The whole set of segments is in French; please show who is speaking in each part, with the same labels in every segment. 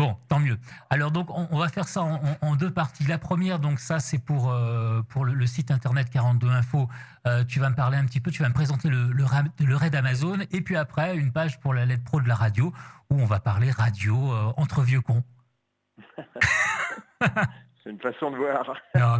Speaker 1: Bon, tant mieux. Alors donc on, va faire ça en, deux parties. La première, donc ça c'est pour euh, pour le, site internet 42 Info. Euh, tu vas me parler un petit peu, tu vas me présenter le, le, raid Amazon, et puis après une page pour la lettre pro de la radio où on va parler radio euh, entre vieux cons.
Speaker 2: C'est une façon de voir.
Speaker 1: Non,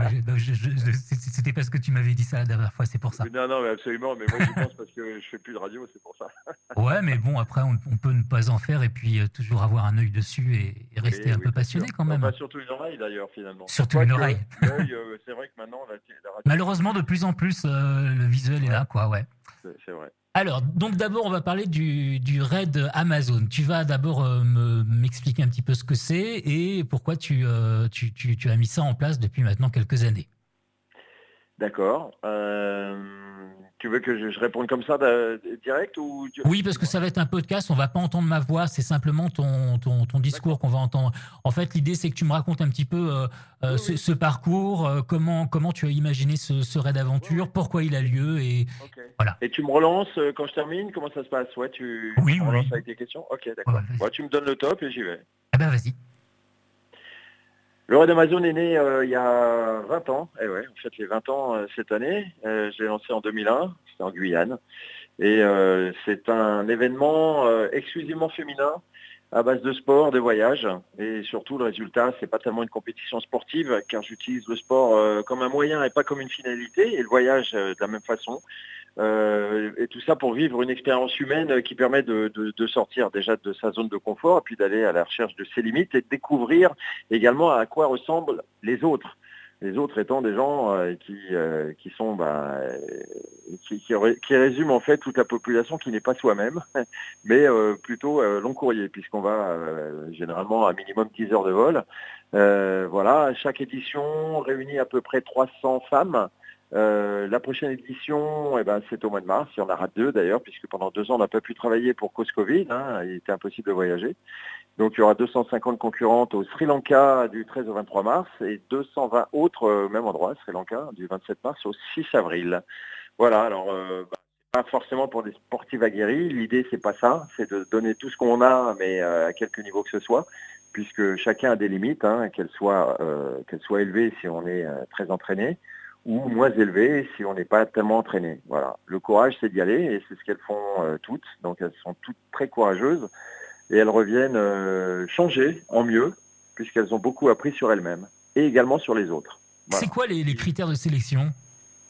Speaker 1: c'était parce que tu m'avais dit ça la dernière fois, c'est pour ça.
Speaker 2: Non, non, mais absolument. Mais moi, je pense parce que je fais plus de radio, c'est pour ça.
Speaker 1: ouais, mais bon, après, on, peut ne pas en faire et puis euh, toujours avoir un œil dessus et, rester un peu passionné quand même.
Speaker 2: Surtout une oreille d'ailleurs, finalement.
Speaker 1: Surtout une oreille.
Speaker 2: Euh, c'est vrai que maintenant, la, radio...
Speaker 1: Malheureusement, de plus en plus, euh, le visuel est là, quoi, ouais.
Speaker 2: C'est vrai.
Speaker 1: Alors, donc d'abord, on va parler du, raid Amazon. Tu vas d'abord euh, m'expliquer un petit peu ce que c'est et pourquoi euh, tu, tu, as mis ça en place depuis maintenant quelques années.
Speaker 2: D'accord. Euh, tu veux que je, réponde comme ça direct ou
Speaker 1: Oui, parce que ça va être un podcast, on va pas entendre ma voix, c'est simplement ton, ton, discours qu'on va entendre. En fait, l'idée, c'est que tu me racontes un petit peu euh, euh, ce, parcours, euh, comment, comment tu as imaginé ce, raid d'aventure, pourquoi il a lieu, et voilà.
Speaker 2: Et tu me relances quand je termine Comment ça se passe? Ouais, tu
Speaker 1: oui,
Speaker 2: me
Speaker 1: relances
Speaker 2: avec tes questions? Ok, d'accord. tu me donnes le top et j'y vais.
Speaker 1: Ah ben, vas-y.
Speaker 2: Le Raid Amazon est né euh, il y a 20 ans. Et eh ouais, en fait, les 20 ans euh, cette année. Euh, je l'ai lancé en 2001. C'était en Guyane. Et c'est un événement exclusivement féminin à base de sport, de voyage. Et surtout, le résultat, c'est pas tellement une compétition sportive, car j'utilise le sport comme un moyen et pas comme une finalité. Et le voyage de la même façon. Euh, et tout ça pour vivre une expérience humaine qui permet de, sortir déjà de sa zone de confort puis d'aller à la recherche de ses limites et de découvrir également à quoi ressemblent les autres. Les autres étant des gens euh, qui, euh, qui sont bah, qui, qui, résument en fait toute la population qui n'est pas soi-même, mais plutôt long courrier, puisqu'on va généralement à minimum 10 heures de vol. voilà, chaque édition réunit à peu près 300 femmes euh, la prochaine édition, eh ben, c'est au mois de mars. Il y en aura deux d'ailleurs, puisque pendant deux ans, on n'a pas pu travailler pour cause Covid. Hein, il était impossible de voyager. Donc il y aura 250 concurrentes au Sri Lanka du 13 au 23 mars et 220 autres au même endroit, Sri Lanka, du 27 mars au 6 avril. Voilà, alors euh, bah, pas forcément pour des sportifs aguerris. L'idée, c'est pas ça, c'est de donner tout ce qu'on a, mais euh, à quelque niveau que ce soit, puisque chacun a des limites, hein, qu'elles soient, euh, soient élevées si on est très entraîné, ou moins élevées si on n'est pas tellement entraîné. Voilà. Le courage, c'est d'y aller et c'est ce qu'elles font euh, toutes. Donc elles sont toutes très courageuses et elles reviennent euh, changer en mieux puisqu'elles ont beaucoup appris sur elles-mêmes et également sur les autres.
Speaker 1: C'est quoi les, critères de sélection?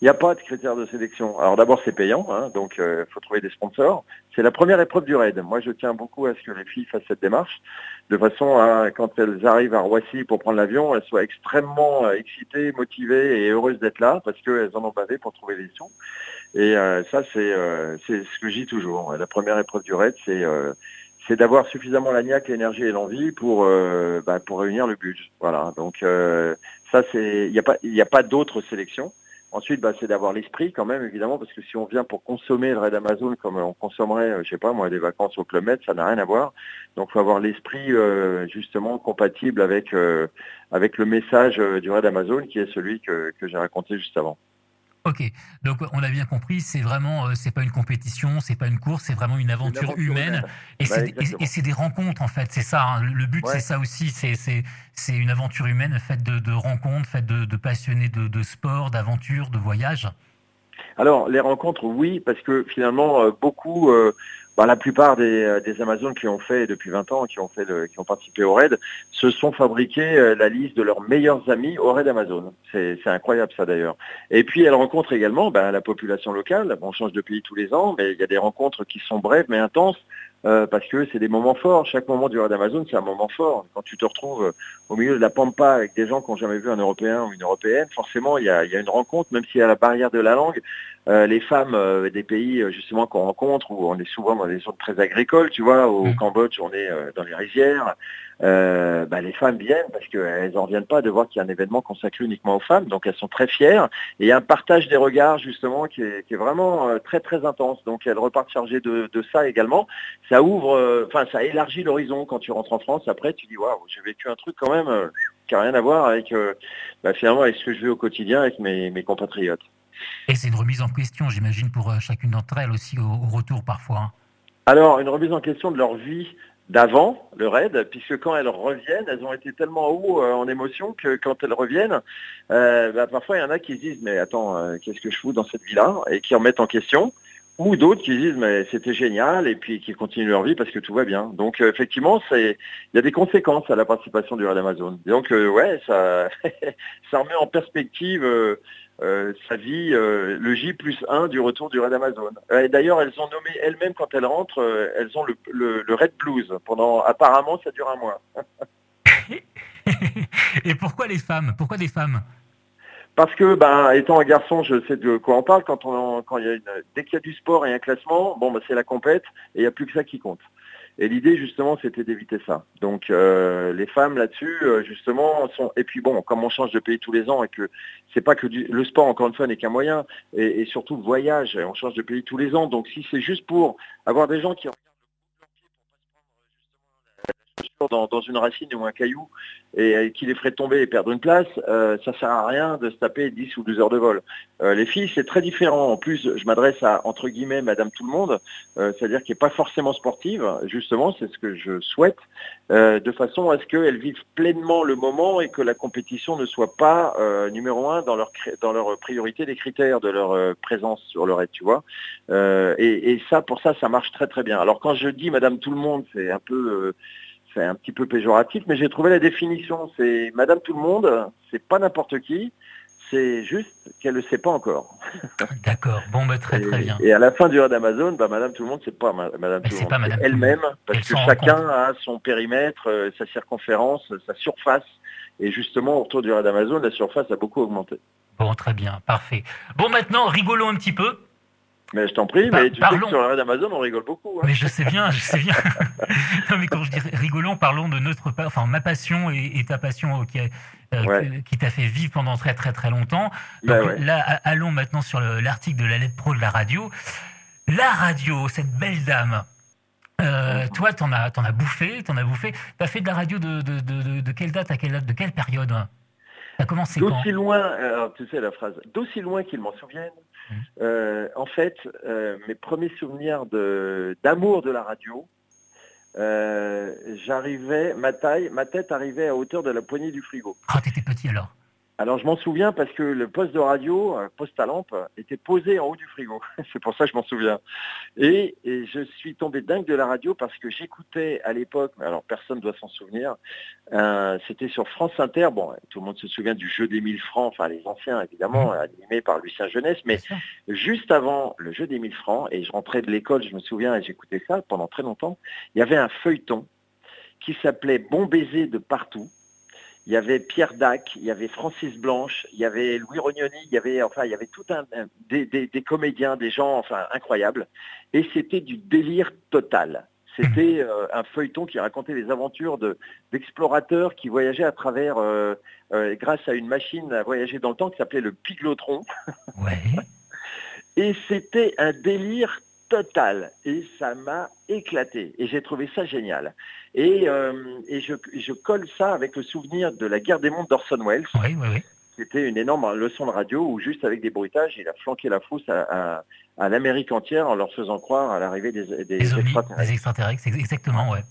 Speaker 2: Il n'y a pas de critères de sélection. Alors d'abord c'est payant, hein, donc il euh, faut trouver des sponsors. C'est la première épreuve du raid. Moi je tiens beaucoup à ce que les filles fassent cette démarche, de façon à quand elles arrivent à Roissy pour prendre l'avion, elles soient extrêmement euh, excitées, motivées et heureuses d'être là, parce qu'elles en ont bavé pour trouver les sous. Et euh, ça c'est c'est ce que je dis toujours. La première épreuve du raid, c'est c'est d'avoir suffisamment la niaque, l'énergie et l'envie pour bah, pour réunir le budget. Voilà. Donc ça c'est il n'y a pas il a pas d'autres sélections. Ensuite, bah, c'est d'avoir l'esprit quand même, évidemment, parce que si on vient pour consommer le raid Amazon comme on consommerait, euh, je sais pas moi, des vacances au Club Med, ça n'a rien à voir. Donc, il faut avoir l'esprit euh, justement compatible avec euh, avec le message du raid Amazon, qui est celui que, que j'ai raconté juste avant.
Speaker 1: Ok, donc on a bien compris, c'est vraiment, euh, c'est pas une compétition, c'est pas une course, c'est vraiment une aventure, humaine, et c'est des rencontres en fait, c'est ça. Hein. le but c'est ça aussi, c'est une aventure humaine faite de, rencontres, faite de, passionnés de, sport, d'aventure, de voyage.
Speaker 2: Alors les rencontres, oui, parce que finalement euh, beaucoup euh, bah, la plupart euh, des, Amazones qui ont fait depuis 20 ans, qui ont qui ont participé au raid, se sont fabriqués euh, la liste de leurs meilleurs amis au raid Amazon. C'est incroyable ça d'ailleurs. Et puis elles rencontrent également bah, la population locale. on change de pays tous les ans, mais il y a des rencontres qui sont brèves mais intenses. Euh, parce que c'est des moments forts. Chaque moment du raid Amazon, c'est un moment fort. Quand tu te retrouves au milieu de la pampa avec des gens qui n'ont jamais vu un Européen ou une Européenne, forcément, il y a, une rencontre, même s'il y a la barrière de la langue. les femmes des pays justement qu'on rencontre, où on est souvent dans des zones très agricoles, tu vois, au mm. Cambodge, on est euh, dans les rizières. Euh, bah, les femmes viennent parce qu'elles n'en reviennent pas de voir qu'il y a un événement consacré uniquement aux femmes, donc elles sont très fières. Et il y a un partage des regards justement qui est, vraiment euh, très très intense. Donc elles repartent chargées de, ça également. Ça ouvre, enfin ça élargit l'horizon quand tu rentres en France. Après tu dis waouh, j'ai vécu un truc quand même qui n'a rien à voir avec bah, finalement avec ce que je vis au quotidien avec mes, mes compatriotes.
Speaker 1: Et c'est une remise en question, j'imagine, pour chacune d'entre elles aussi au, retour parfois. Hein.
Speaker 2: Alors, une remise en question de leur vie d'avant le raid, puisque quand elles reviennent, elles ont été tellement haut en émotion que quand elles reviennent, bah, parfois il y en a qui se disent mais attends, qu'est-ce que je fous dans cette vie-là? Et qui en mettent en question ou d'autres qui disent mais c'était génial et puis qui continuent leur vie parce que tout va bien. Donc euh, effectivement, il y a des conséquences à la participation du Red Amazon. Donc euh, ouais, ça ça remet en perspective euh, sa vie, le J plus 1 du retour du Red Amazon. D'ailleurs, elles ont nommé elles-mêmes quand elles rentrent, elles ont le, le, Red Blues pendant apparemment ça dure un mois.
Speaker 1: et pourquoi les femmes? Pourquoi des femmes?
Speaker 2: Parce que, ben, étant un garçon, je sais de quoi on parle. Quand il y a une, dès qu'il y a du sport et un classement, bon, ben, c'est la compète et il n'y a plus que ça qui compte. Et l'idée, justement, c'était d'éviter ça. Donc, euh, les femmes là-dessus, euh, justement, sont. Et puis bon, comme on change de pays tous les ans et que c'est pas que le sport, encore une fois, n'est qu'un moyen, et, et, surtout le voyage, on change de pays tous les ans. Donc, si c'est juste pour avoir des gens qui dans, une racine ou un caillou et, qui les ferait tomber et perdre une place, euh, ça sert à rien de se taper 10 ou 12 heures de vol. Euh, les filles, c'est très différent. En plus, je m'adresse à, entre guillemets, Madame Tout le Monde, euh, c'est-à-dire qui n'est pas forcément sportive, justement, c'est ce que je souhaite, de façon à ce qu'elles vivent pleinement le moment et que la compétition ne soit pas numéro un dans leur, dans leur priorité des critères de leur présence sur le raid, tu vois. Et, et, ça, pour ça, ça marche très très bien. Alors quand je dis Madame Tout le Monde, c'est un peu c'est un petit peu péjoratif, mais j'ai trouvé la définition. C'est Madame Tout le Monde, c'est pas n'importe qui, c'est juste qu'elle ne le sait pas encore.
Speaker 1: D'accord, bon, bah, très très bien.
Speaker 2: Et à la fin du raid d'Amazon, bah, Madame Tout le Monde, c'est pas Madame Tout le Monde, elle-même, parce que chacun a son périmètre, euh, sa circonférence, sa surface. Et justement, autour du raid d'Amazon, la surface a beaucoup augmenté.
Speaker 1: Bon, très bien, parfait. Bon, maintenant, rigolons un petit peu.
Speaker 2: Mais je t'en prie, mais tu sais que sur la d'Amazon, on rigole beaucoup.
Speaker 1: Hein. Mais je sais bien, je sais bien. non, mais quand je dis rigolons, parlons de notre, enfin ma passion et, ta passion qui, euh, qui t'a fait vivre pendant très très très longtemps. Ben Donc là, allons maintenant sur l'article de la lettre pro de la radio. La radio, cette belle dame. Euh, toi, t'en as, en as bouffé, t'en as bouffé. T'as fait de la radio de, de, de, de, quelle date à quelle date, de quelle période? Commencé
Speaker 2: D'aussi loin, alors, tu sais la phrase, d'aussi loin qu'ils m'en souviennent, euh, en fait, euh, mes premiers souvenirs d'amour de, la radio, euh, j'arrivais, ma taille, ma tête arrivait à hauteur de la poignée du frigo.
Speaker 1: Ah, t'étais petit alors?
Speaker 2: Alors je m'en souviens parce que le poste de radio, poste à lampe, était posé en haut du frigo. C'est pour ça que je m'en souviens. Et, je suis tombé dingue de la radio parce que j'écoutais à l'époque, alors personne ne doit s'en souvenir, euh, c'était sur France Inter, bon, tout le monde se souvient du jeu des 1000 francs, enfin les anciens évidemment, mmh. animés par Lucien Jeunesse, mais juste avant le jeu des 1000 francs, et je rentrais de l'école, je me souviens, et j'écoutais ça pendant très longtemps, il y avait un feuilleton qui s'appelait Bon baiser de partout il y avait Pierre Dac, il y avait Francis Blanche, il y avait Louis Rognoni, il y avait enfin il y avait tout un, des, comédiens, des gens enfin incroyables, et c'était du délire total. C'était euh, un feuilleton qui racontait les aventures d'explorateurs qui voyageaient à travers, euh, euh, grâce à une machine à voyager dans le temps qui s'appelait le Piglotron. et c'était un délire total. Et ça m'a éclaté. Et j'ai trouvé ça génial. Et, euh, et je, je, colle ça avec le souvenir de la guerre des mondes d'Orson Welles.
Speaker 1: Oui, oui, oui.
Speaker 2: C'était une énorme leçon de radio où juste avec des bruitages, il a flanqué la frousse à, à, l'Amérique entière en leur faisant croire à l'arrivée des, des,
Speaker 1: des, extraterrestres. Des extraterrestres, exactement, ouais.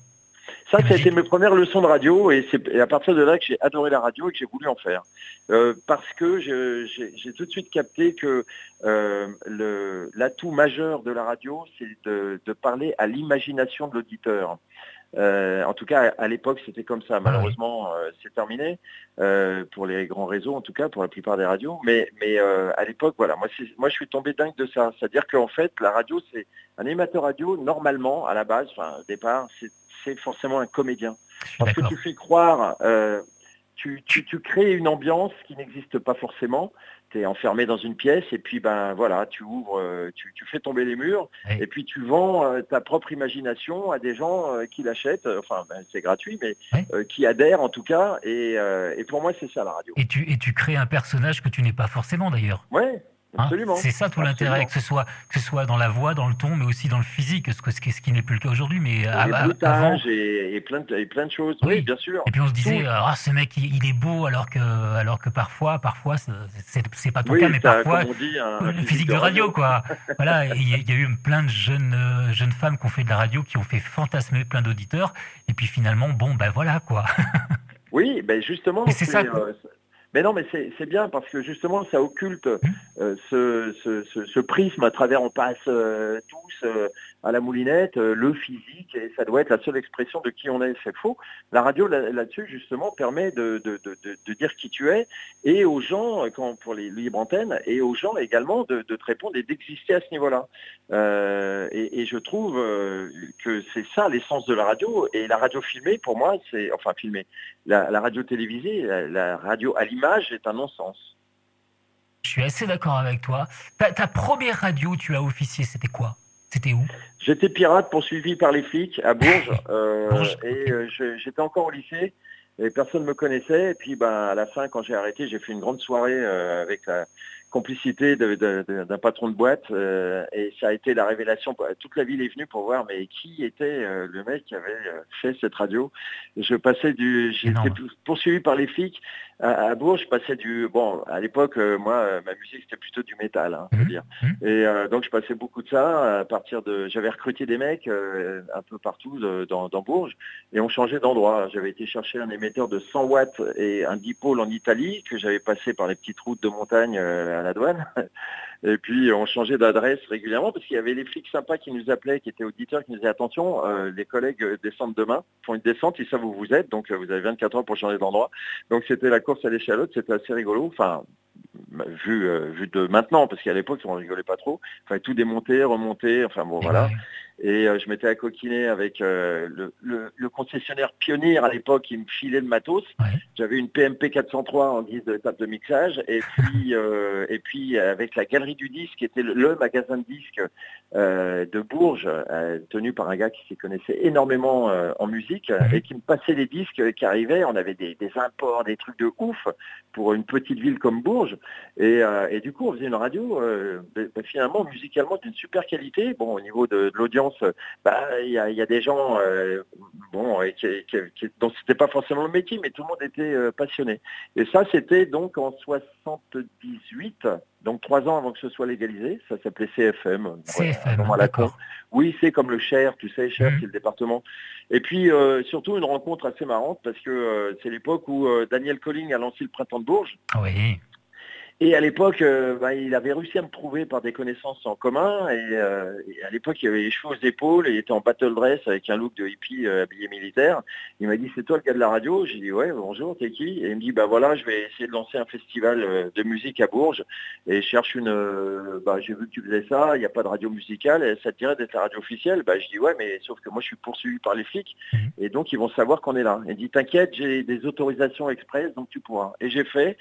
Speaker 2: Ça, ça a été mes premières leçons de radio et c'est à partir de là que j'ai adoré la radio et que j'ai voulu en faire. Euh, parce que j'ai tout de suite capté que euh, l'atout majeur de la radio, c'est de, de, parler à l'imagination de l'auditeur. Euh, en tout cas, à l'époque, c'était comme ça. Malheureusement, euh, c'est terminé euh, pour les grands réseaux, en tout cas pour la plupart des radios. Mais, mais à l'époque, voilà, moi, moi, je suis tombé dingue de ça. C'est-à-dire qu'en fait, la radio, c'est un animateur radio. Normalement, à la base, enfin, au départ, c'est forcément un comédien. Parce que tu fais croire, tu, tu, tu crées une ambiance qui n'existe pas forcément tu es enfermé dans une pièce et puis ben voilà, tu ouvres, euh, tu, fais tomber les murs et puis tu vends euh, ta propre imagination à des gens euh, qui l'achètent, enfin ben, c'est gratuit, mais qui adhèrent en tout cas. Et, pour moi c'est ça la radio.
Speaker 1: Et tu, et tu crées un personnage que tu n'es pas forcément d'ailleurs.
Speaker 2: Ouais,
Speaker 1: Hein, c'est ça tout l'intérêt, que ce soit que ce soit dans la voix, dans le ton, mais aussi dans le physique, ce, ce, qui n'est plus le cas aujourd'hui. Mais
Speaker 2: avant, et, plein de, plein de choses. Oui, bien sûr.
Speaker 1: Et puis on se disait, ah ce mec il, est beau, alors que alors que parfois, parfois c'est pas ton cas, mais parfois le physique de radio, quoi. voilà, il y, a eu plein de jeunes euh, jeunes femmes qui ont fait de la radio, qui ont fait fantasmer plein d'auditeurs, et puis finalement, bon ben voilà quoi.
Speaker 2: oui, ben justement, c'est ça. Euh, mais non, mais c'est bien parce que justement, ça occulte mmh. euh, ce, ce, ce, prisme à travers on passe euh, tous euh, à la moulinette, le physique, et ça doit être la seule expression de qui on est. C'est faux. La radio là-dessus, justement, permet de, de, de, dire qui tu es et aux gens, quand, pour les libres antennes, et aux gens également de, te répondre et d'exister à ce niveau-là. Et, et, je trouve que c'est ça l'essence de la radio. Et la radio filmée, pour moi, c'est enfin filmée. La, radio télévisée, la, radio à l'image est un non-sens.
Speaker 1: Je suis assez d'accord avec toi. Ta, première radio, tu as officié, c'était quoi? C'était où?
Speaker 2: J'étais pirate poursuivi par les flics à Bourges. Euh, et euh, j'étais encore au lycée et personne ne me connaissait. Et puis ben, à la fin, quand j'ai arrêté, j'ai fait une grande soirée euh, avec la complicité d'un patron de boîte et ça a été la révélation. Toute la ville est venue pour voir mais qui était le mec qui avait fait cette radio? je passais du, j'étais poursuivi par les flics à, Bourges. Je passais du, bon, à l'époque, moi, ma musique c'était plutôt du métal, hein, mmh. dire. Mmh. Et donc je passais beaucoup de ça à partir de, j'avais recruté des mecs un peu partout dans, dans, Bourges et on changeait d'endroit. J'avais été chercher un émetteur de 100 watts et un dipôle en Italie que j'avais passé par les petites routes de montagne à la douane. Et puis on changeait d'adresse régulièrement parce qu'il y avait les flics sympas qui nous appelaient, qui étaient auditeurs, qui nous disaient attention, euh, les collègues descendent demain, font une descente, ils savent où vous êtes, donc euh, vous avez 24 heures pour changer d'endroit. Donc c'était la course à l'échalote, c'était assez rigolo. Enfin, vu, euh, vu de maintenant, parce qu'à l'époque on rigolait pas trop. Il fallait tout démonter, remonter, enfin bon voilà. Et euh, je m'étais accoquiné avec euh, le, concessionnaire pionnier à l'époque qui me filait le matos. J'avais une PMP 403 en guise de table de mixage. Et puis, euh, et puis avec la Galerie du Disque, qui était le, magasin de disques de Bourges, tenu par un gars qui s'y connaissait énormément en musique et qui me passait les disques qui arrivaient. On avait des, imports, des trucs de ouf pour une petite ville comme Bourges. Et, du coup, on faisait une radio ben, ben, finalement musicalement d'une super qualité. Bon, au niveau de l'audience, bah, il y, a, des gens euh, bon, qui, qui, dont c'était pas forcément le métier, mais tout le monde était euh, passionné. Et ça, c'était donc en 78, donc trois ans avant que ce soit légalisé. Ça s'appelait CFM.
Speaker 1: CFM,
Speaker 2: Oui, c'est comme le Cher, tu sais, Cher, mhm. c'est le département. Et puis euh, surtout une rencontre assez marrante parce que c'est l'époque où Daniel Colling a lancé le Printemps de Bourges.
Speaker 1: Oui.
Speaker 2: Et à l'époque, euh, bah, il avait réussi à me trouver par des connaissances en commun. Euh, et, à l'époque, il avait les cheveux aux épaules et il était en battle dress avec un look de hippie euh, habillé militaire. Il m'a dit, c'est toi le gars de la radio? J'ai dit, ouais, bonjour, t'es qui? Et il me dit, bah voilà, je vais essayer de lancer un festival de musique à Bourges. Et je cherche une... bah, j'ai vu que tu faisais ça, il n'y a pas de radio musicale. Et ça te dirait d'être la radio officielle? Bah, je dis, ouais, mais sauf que moi, je suis poursuivi par les flics. Mmh. Et donc, ils vont savoir qu'on est là. Il dit, t'inquiète, j'ai des autorisations express, donc tu pourras. Et j'ai fait.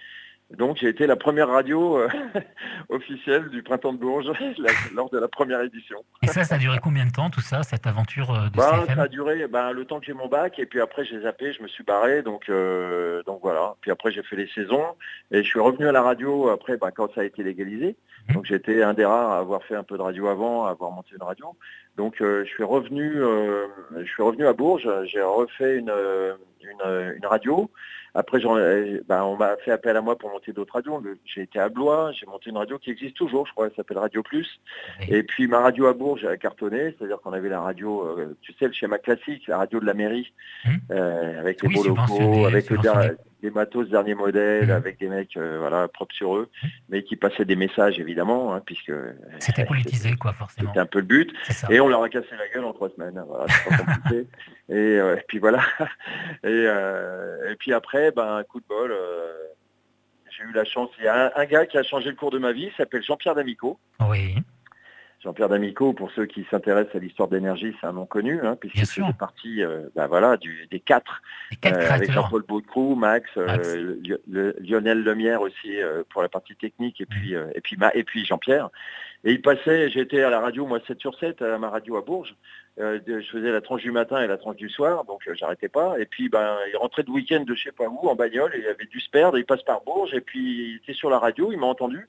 Speaker 2: Donc j'ai été la première radio euh, officielle du Printemps de Bourges lors de la première édition.
Speaker 1: Et ça, ça a duré combien de temps tout ça, cette aventure euh, de
Speaker 2: bah, Ça a duré bah, le temps que j'ai mon bac et puis après j'ai zappé, je me suis barré, donc, euh, donc voilà. Puis après j'ai fait les saisons et je suis revenu à la radio après bah, quand ça a été légalisé. Mmh. Donc j'étais un des rares à avoir fait un peu de radio avant, à avoir monté une radio. Donc je suis revenu, je suis revenu à Bourges, j'ai refait une, une, une radio. Après, ben, on m'a fait appel à moi pour monter d'autres radios. J'ai été à Blois, j'ai monté une radio qui existe toujours, je crois, elle s'appelle Radio Plus. Et puis ma radio à Bourges a cartonné, c'est-à-dire qu'on avait la radio, euh, tu sais, le schéma classique, la radio de la mairie, mmh. euh, avec les beaux locaux, avec le, des matos dernier modèle mmh. avec des mecs euh, voilà propres sur eux, mmh. mais qui passaient des messages évidemment, hein, puisque
Speaker 1: c'était politisé quoi forcément.
Speaker 2: C'était un peu le but. Et on leur a cassé la gueule en trois semaines. Hein, voilà, pas. Euh, et, puis voilà. Et, euh, et, puis après, ben un coup de bol. j'ai eu la chance. Il y a un, un, gars qui a changé le cours de ma vie. S'appelle Jean-Pierre D'Amico.
Speaker 1: Oui.
Speaker 2: Jean-Pierre D'Amico, pour ceux qui s'intéressent à l'histoire d'énergie, c'est un nom connu, hein, puisqu'il fait partie euh, bah, voilà, du, des quatre,
Speaker 1: euh,
Speaker 2: avec Jean-Paul Baudecroux, Max, euh, Lionel Lemierre aussi pour la partie technique, et puis, et puis, et puis Jean-Pierre. Et il passait, j'étais à la radio, moi 7 sur 7, à ma radio à Bourges. je faisais la tranche du matin et la tranche du soir, donc j'arrêtais pas. Et puis ben, il rentrait de week-end de je sais pas où, en bagnole, et il avait dû se perdre, il passe par Bourges, et puis il était sur la radio, il m'a entendu.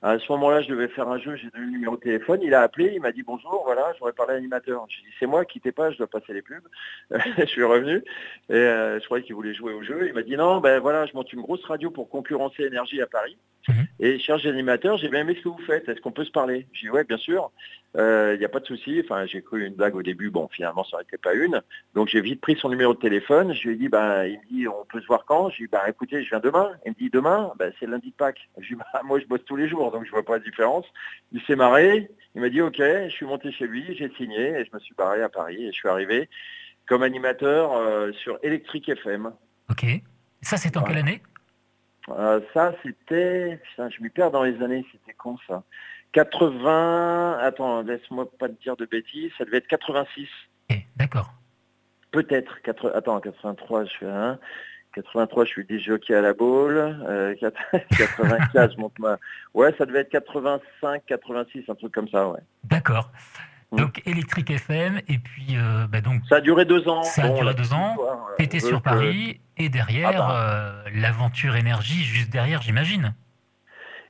Speaker 2: À ce moment-là, je devais faire un jeu, j'ai donné le numéro de téléphone, il a appelé, il m'a dit bonjour, voilà, j'aurais parlé à l'animateur. J'ai dit c'est moi, quittez pas, je dois passer les pubs. je suis revenu et euh, je croyais qu'il voulait jouer au jeu. Il m'a dit non, ben voilà, je monte une grosse radio pour concurrencer Énergie à Paris. Mhm. Et cherche animateur, j'ai bien aimé ce que vous faites, est-ce qu'on peut se parler? J'ai dit ouais, bien sûr, il euh, n'y a pas de souci. Enfin, j'ai cru une blague au début, bon, finalement, ça n'était pas une. Donc j'ai vite pris son numéro de téléphone, je lui ai dit, ben, il me dit, on peut se voir quand? Je lui ai dit, ben, écoutez, je viens demain. Il me dit, demain, ben, c'est lundi de Pâques. Je lui ai dit, bah, moi, je bosse tous les jours donc je vois pas la différence. Il s'est marré, il m'a dit ok, je suis monté chez lui, j'ai signé et je me suis barré à Paris et je suis arrivé comme animateur euh, sur Electric FM.
Speaker 1: Ok. Ça c'était en quelle année?
Speaker 2: Euh, Ça c'était, je m'y perds dans les années, c'était con ça? 80, attends, laisse-moi pas te dire de bêtises, ça devait être 86.
Speaker 1: Eh, d'accord.
Speaker 2: Peut-être, attends, 83, je suis un. 83, je suis DJ à la boule. 95, je monte ma... Ouais, ça devait être 85, 86, un truc comme ça, ouais.
Speaker 1: D'accord. Mm. Donc électrique FM et puis euh, bah, donc
Speaker 2: ça a duré deux ans.
Speaker 1: Ça a duré deux ans. T'étais sur Paris et derrière ah bah. euh, l'aventure énergie juste derrière j'imagine.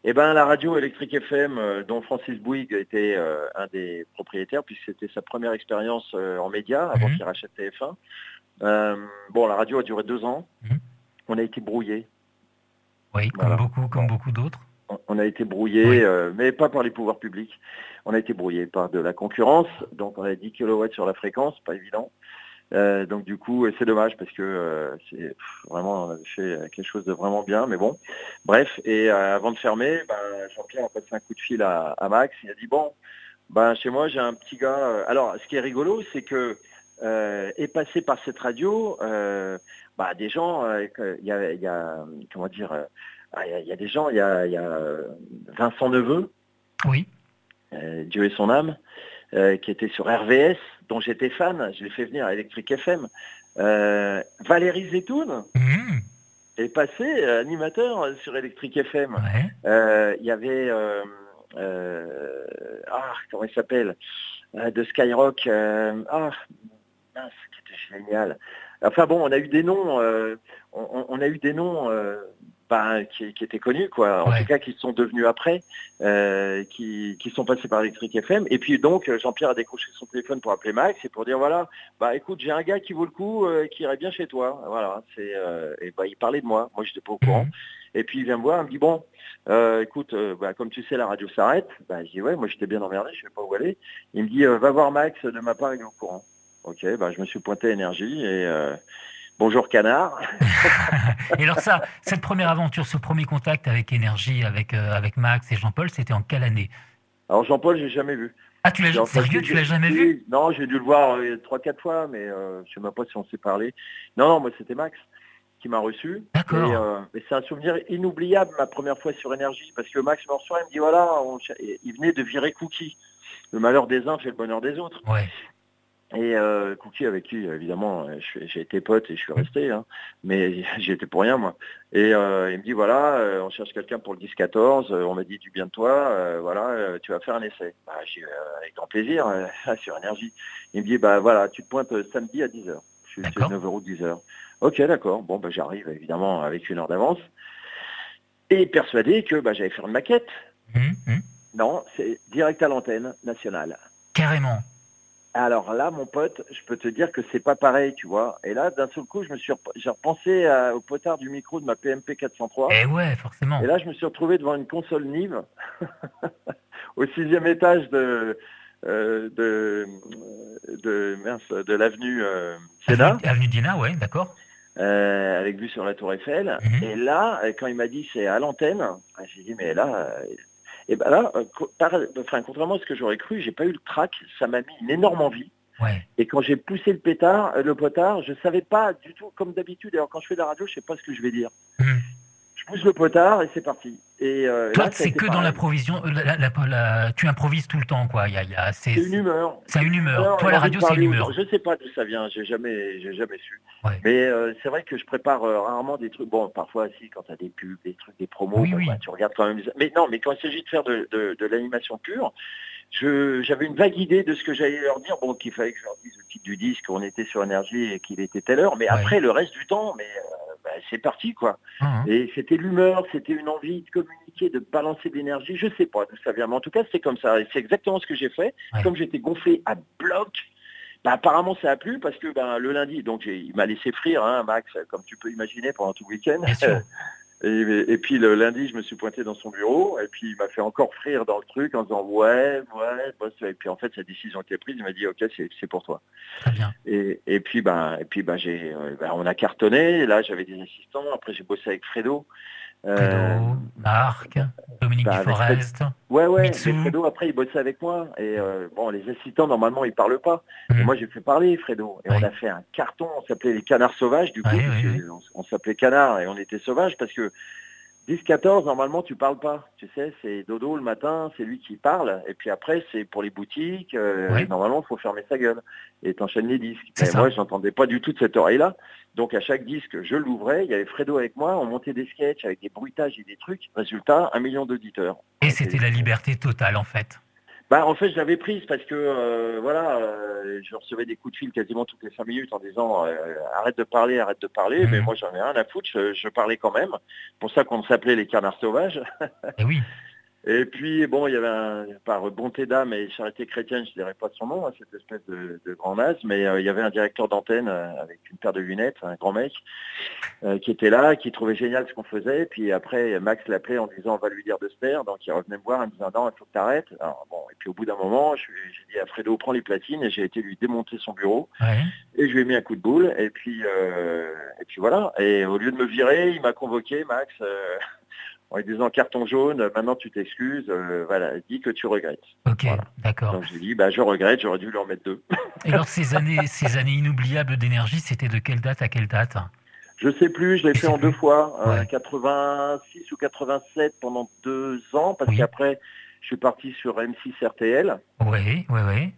Speaker 2: Eh ben la radio électrique FM euh, dont Francis Bouygues était un des propriétaires puisque c'était sa première expérience en média avant mm-hmm. qu'il rachète TF1. Euh, bon, la radio a duré deux ans. Mhm. On a été brouillé.
Speaker 1: Oui, comme beaucoup, comme beaucoup d'autres.
Speaker 2: On a été brouillé, euh, mais pas par les pouvoirs publics. On a été brouillé par de la concurrence. Donc on a 10 kW sur la fréquence, pas évident. Euh, donc du coup, c'est dommage parce que c'est vraiment on avait fait quelque chose de vraiment bien, mais bon. Bref, et avant de fermer, ben, Jean-Pierre a passé un coup de fil à, Max. Il a dit bon, ben chez moi j'ai un petit gars. Alors, ce qui est rigolo, c'est que euh, est passé par cette radio, euh, bah, des gens, euh, il y, a, y, a, comment dire, il y, a, des gens, il y a, y a, Vincent Neveu,
Speaker 1: oui,
Speaker 2: Dieu et son âme, qui était sur RVS, dont j'étais fan, je l'ai fait venir à Electric FM. Valérie Zetoun mmh. est passé animateur sur Electric FM. Il y avait, ah, comment il s'appelle, de Skyrock, ah, c'était génial. Enfin bon, on a eu des noms, euh, on, a eu des noms euh, ben, qui, étaient connus, quoi. En tout cas, qui sont devenus après, euh, qui, sont passés par Electric FM. Et puis donc, Jean-Pierre a décroché son téléphone pour appeler Max et pour dire voilà, bah écoute, j'ai un gars qui vaut le coup, qui irait bien chez toi. Voilà, c'est et bah il parlait de moi. Moi, j'étais pas au courant. Mhm. Et puis il vient me voir, il me dit bon, écoute, bah, comme tu sais, la radio s'arrête. Bah, je dis ouais, moi j'étais bien emmerdé, je sais pas où aller. Il me dit va voir Max de ma part, il est au courant. Ok, bah, je me suis pointé à énergie et euh, bonjour canard.
Speaker 1: et alors ça, cette première aventure, ce premier contact avec énergie, avec, euh, avec Max et Jean-Paul, c'était en quelle année?
Speaker 2: Alors Jean-Paul, j'ai jamais vu.
Speaker 1: Ah, tu l'as sérieux, tu l'as jamais vu?
Speaker 2: Non, j'ai dû le voir euh, trois, quatre fois, mais je je sais même pas si on s'est parlé. Non, non, moi c'était Max qui m'a reçu.
Speaker 1: D'accord.
Speaker 2: Et, c'est un souvenir inoubliable ma première fois sur énergie, parce que Max me reçoit, il me dit voilà, il venait de virer Cookie. Le malheur des uns fait le bonheur des autres.
Speaker 1: Ouais.
Speaker 2: Et euh, Cookie avec qui évidemment j'ai été pote et je suis resté, hein, mais j'y étais pour rien moi. Et euh, il me dit voilà, euh, on cherche quelqu'un pour le 10-14, on m'a dit du bien de toi, voilà, tu vas faire un essai. Bah, j'ai avec grand plaisir sur énergie. Il me dit bah voilà, tu te pointes samedi à 10h. Je suis 9h ou 10h. Ok d'accord, bon bah j'arrive évidemment avec une heure d'avance. Et persuadé que bah, j'allais faire une maquette. Mmh, mmh. Non, c'est direct à l'antenne nationale.
Speaker 1: Carrément.
Speaker 2: Alors là, mon pote, je peux te dire que c'est pas pareil, tu vois. Et là, d'un seul coup, je me suis, j'ai repensé au potard du micro de ma PMP 403.
Speaker 1: Et ouais, forcément.
Speaker 2: Et là, je me suis retrouvé devant une console Nive au sixième étage de euh, de de, de l'avenue euh,
Speaker 1: Avenue, Dina, ouais, d'accord.
Speaker 2: Euh, avec vue sur la Tour Eiffel. Mhm. Et là, quand il m'a dit c'est à l'antenne, j'ai dit mais là, et ben là, euh, enfin, contrairement à ce que j'aurais cru, j'ai pas eu le trac, ça m'a mis une énorme envie. Et quand j'ai poussé le pétard, euh, le potard, je savais pas du tout, comme d'habitude, alors quand je fais de la radio, je sais pas ce que je vais dire. Mmh pousse le potard et c'est parti. Et
Speaker 1: euh, Toi, c'est que dans l'improvisation, euh, tu improvises tout le temps, quoi.
Speaker 2: C'est une humeur.
Speaker 1: C'est une humeur. Toi, la radio, c'est une humeur.
Speaker 2: Je sais pas d'où ça vient. J'ai jamais, j'ai jamais su. Mais euh, c'est vrai que je prépare rarement des trucs. Bon, parfois, si, quand tu as des pubs, des trucs, des promos, bah, tu regardes quand même. Mais non, mais quand il s'agit de faire de, de, l'animation pure, j'avais une vague idée de ce que j'allais leur dire. Bon, qu'il fallait que je leur dise le titre du disque, qu'on était sur énergie et qu'il était telle heure. Mais après, le reste du temps, mais bah, c'est parti quoi. Mmh. Et c'était l'humeur, c'était une envie de communiquer de balancer de l'énergie. Je sais pas d'où ça vient, mais en tout cas, c'est comme ça. Et c'est exactement ce que j'ai fait. Comme j'étais gonflé à bloc, bah, apparemment ça a plu parce que ben, le lundi, donc il m'a laissé frire, hein, Max, comme tu peux imaginer pendant tout le week-end. Et, puis le lundi, je me suis pointé dans son bureau et puis il m'a fait encore frire dans le truc en disant ouais, ouais. Et puis en fait, sa décision était prise. Il m'a dit ok, c'est pour toi.
Speaker 1: Très bien.
Speaker 2: Et, et puis ben, et puis ben, j'ai, euh, ben, on a cartonné. Là, j'avais des assistants. Après, j'ai bossé avec Fredo.
Speaker 1: Euh, Marc, Dominique bah, Forest.
Speaker 2: Ouais, ouais, Fredo, après, il bossait avec moi. Et euh, bon, les assistants, normalement, ils parlent pas. Mhm. moi, j'ai fait parler Fredo. Et on a fait un carton. On s'appelait les canards sauvages, du coup. on, s'appelait canards et on était sauvages parce que 10-14, normalement, tu parles pas. Tu sais, c'est Dodo le matin, c'est lui qui parle. Et puis après, c'est pour les boutiques. Euh, normalement, il faut fermer sa gueule. Et t'enchaînes les disques. Et moi, je n'entendais pas du tout de cette oreille-là. Donc, à chaque disque, je l'ouvrais. Il y avait Fredo avec moi. On montait des sketchs avec des bruitages et des trucs. Résultat, un million d'auditeurs.
Speaker 1: Et c'était la liberté totale, en fait.
Speaker 2: Bah, en fait, je l'avais prise parce que euh, voilà, euh, je recevais des coups de fil quasiment toutes les cinq minutes en disant euh, arrête de parler, arrête de parler. Mais mhm. moi, j'en ai rien à foutre. Je, parlais quand même. Pour ça qu'on s'appelait les canards sauvages.
Speaker 1: Et eh oui.
Speaker 2: Et puis, bon, il y avait un, par bonté d'âme et charité chrétienne, je ne dirais pas son nom, hein, cette espèce de, grand naze, mais euh, il y avait un directeur d'antenne euh, avec une paire de lunettes, un grand mec, euh, qui était là, qui trouvait génial ce qu'on faisait. Puis après, Max l'appelait en disant, on va lui dire de se taire. Donc il revenait me voir en me disant, non, il faut que tu arrêtes. bon, et puis au bout d'un moment, j'ai dit à Fredo, prends les platines, et j'ai été lui démonter son bureau. Et je lui ai mis un coup de boule. Et puis, et puis voilà. Et au lieu de me virer, il m'a convoqué, Max en lui disant carton jaune, maintenant tu t'excuses, euh, voilà, dis que tu regrettes.
Speaker 1: Ok, d'accord.
Speaker 2: Donc j'ai dit, bah, je regrette, j'aurais dû lui en mettre deux.
Speaker 1: Et alors ces années, ces années inoubliables d'énergie, c'était de quelle date à quelle date?
Speaker 2: Je sais plus, je l'ai fait en deux fois, 86 euh, ou 87 pendant deux ans, parce qu'après je suis parti sur M6 RTL.
Speaker 1: Oui, oui, oui.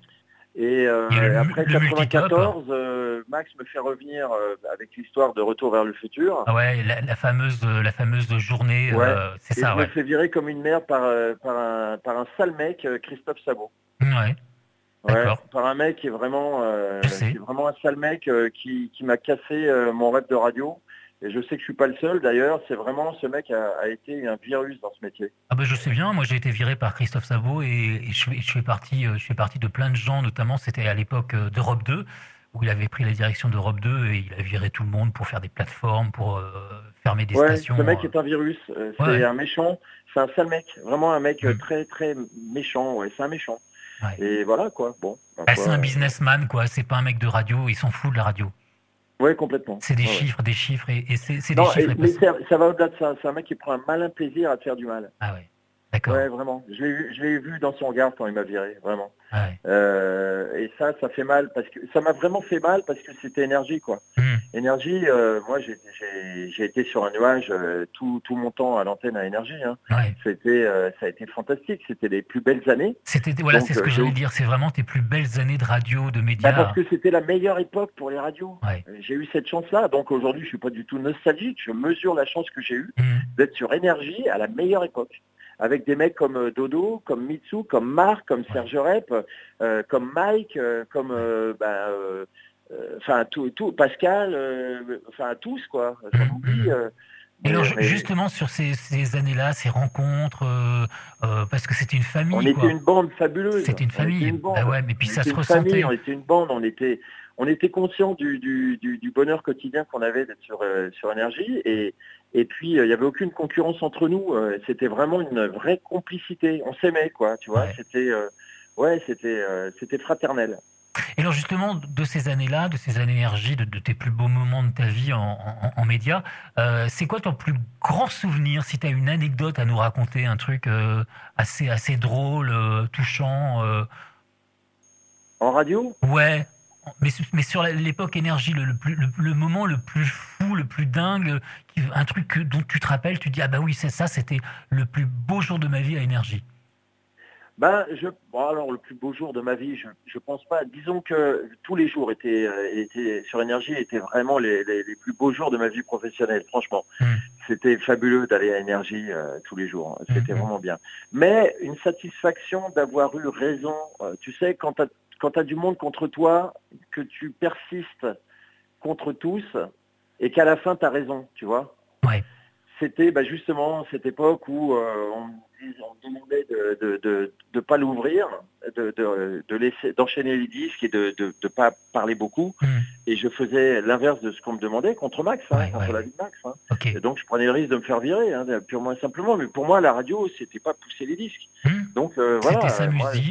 Speaker 2: Et, euh, après 1994, euh, Max me fait revenir euh, avec l'histoire de Retour vers le futur.
Speaker 1: Ah ouais, la, fameuse, la fameuse journée, c'est ça.
Speaker 2: Il me fait virer comme une mère par, par, un, par un sale mec, Christophe Sabot.
Speaker 1: Ouais.
Speaker 2: Ouais, par un mec qui est vraiment, qui est vraiment un sale mec qui, qui m'a cassé mon rêve de radio. Et je sais que je suis pas le seul d'ailleurs, c'est vraiment ce mec a, été un virus dans ce métier.
Speaker 1: Ah ben je sais bien, moi j'ai été viré par Christophe Sabot et, je, je, fais partie, euh, je fais partie de plein de gens, notamment c'était à l'époque euh, d'Europe 2, où il avait pris la direction d'Europe 2 et il a viré tout le monde pour faire des plateformes, pour euh, fermer des
Speaker 2: ouais,
Speaker 1: stations.
Speaker 2: Ce mec est un virus, c'est un méchant, c'est un sale mec, vraiment un mec mm. très très méchant, ouais, c'est un méchant. Et voilà quoi, bon.
Speaker 1: Bah, c'est un businessman quoi, c'est pas un mec de radio, il s'en fout de la radio.
Speaker 2: Oui, complètement.
Speaker 1: C'est des chiffres, des chiffres, et, c'est des chiffres.
Speaker 2: mais ça, va au-delà de ça. C'est un mec qui prend un malin plaisir à te faire du mal.
Speaker 1: Ah ouais. D'accord.
Speaker 2: Ouais, vraiment. Je l'ai vu, dans son regard quand il m'a viré, vraiment. Euh, et ça, ça fait mal parce que ça m'a vraiment fait mal parce que c'était énergie, quoi. Hmm. Énergie. Euh, moi, j'ai été sur un nuage euh, tout, tout mon temps à l'antenne à énergie. Hein. C'était, ça a été fantastique. C'était les plus belles années.
Speaker 1: C'était voilà, c'est ce que j'allais dire. C'est vraiment tes plus belles années de radio, de médias.
Speaker 2: Bah, parce que c'était la meilleure époque pour les radios. J'ai eu cette chance-là. Donc aujourd'hui, je suis pas du tout nostalgique. Je mesure la chance que j'ai eue hmm. d'être sur énergie à la meilleure époque avec des mecs comme euh, Dodo, comme Mitsu, comme Marc, comme Serge Rep, euh, comme Mike, euh, comme bah, enfin tout, tout, Pascal, enfin tous quoi.
Speaker 1: Et alors, justement, sur ces, années-là, ces rencontres, parce que c'était une famille. On
Speaker 2: était une bande fabuleuse.
Speaker 1: C'était une famille. Bah ouais, mais puis ça se
Speaker 2: ressentait. on était une bande, on était, on était conscient du, du, du, bonheur quotidien qu'on avait d'être sur, sur énergie et, et puis, euh, il n'y avait aucune concurrence entre nous. Euh, c'était vraiment une vraie complicité. On s'aimait, quoi, tu vois. C'était, euh, ouais, c'était, c'était fraternel.
Speaker 1: Et alors justement, de ces années-là, de ces années énergie, de, tes plus beaux moments de ta vie en, en, médias, c'est quoi ton plus grand souvenir Si tu as une anecdote à nous raconter, un truc assez, assez drôle, touchant
Speaker 2: En radio?
Speaker 1: Ouais, mais, sur l'époque énergie, le, le, moment le plus fou, le plus dingue, un truc dont tu te rappelles, tu dis ah bah oui c'est ça, c'était le plus beau jour de ma vie à énergie.
Speaker 2: Ben, je, alors le plus beau jour de ma vie, je, je pense pas. Disons que tous les jours étaient, euh, étaient sur énergie étaient vraiment les, plus beaux jours de ma vie professionnelle. Franchement, hmm. c'était fabuleux d'aller à énergie euh, tous les jours. C'était hmm. vraiment bien. Mais une satisfaction d'avoir eu raison. Euh, tu sais, quand tu quand tu as du monde contre toi, que tu persistes contre tous et qu'à la fin tu as raison, tu vois.
Speaker 1: Ouais.
Speaker 2: c'était bah, justement cette époque où on, me demandait de ne pas l'ouvrir, de, de, laisser d'enchaîner les disques et de ne pas parler beaucoup. Hmm. Et je faisais l'inverse de ce qu'on me demandait contre Max, hein, contre la vie de Max. Hein. Et donc je prenais le risque de me faire virer, hein, purement et simplement. Mais pour moi, la radio, c'était pas pousser les disques. Hmm. Donc euh, voilà.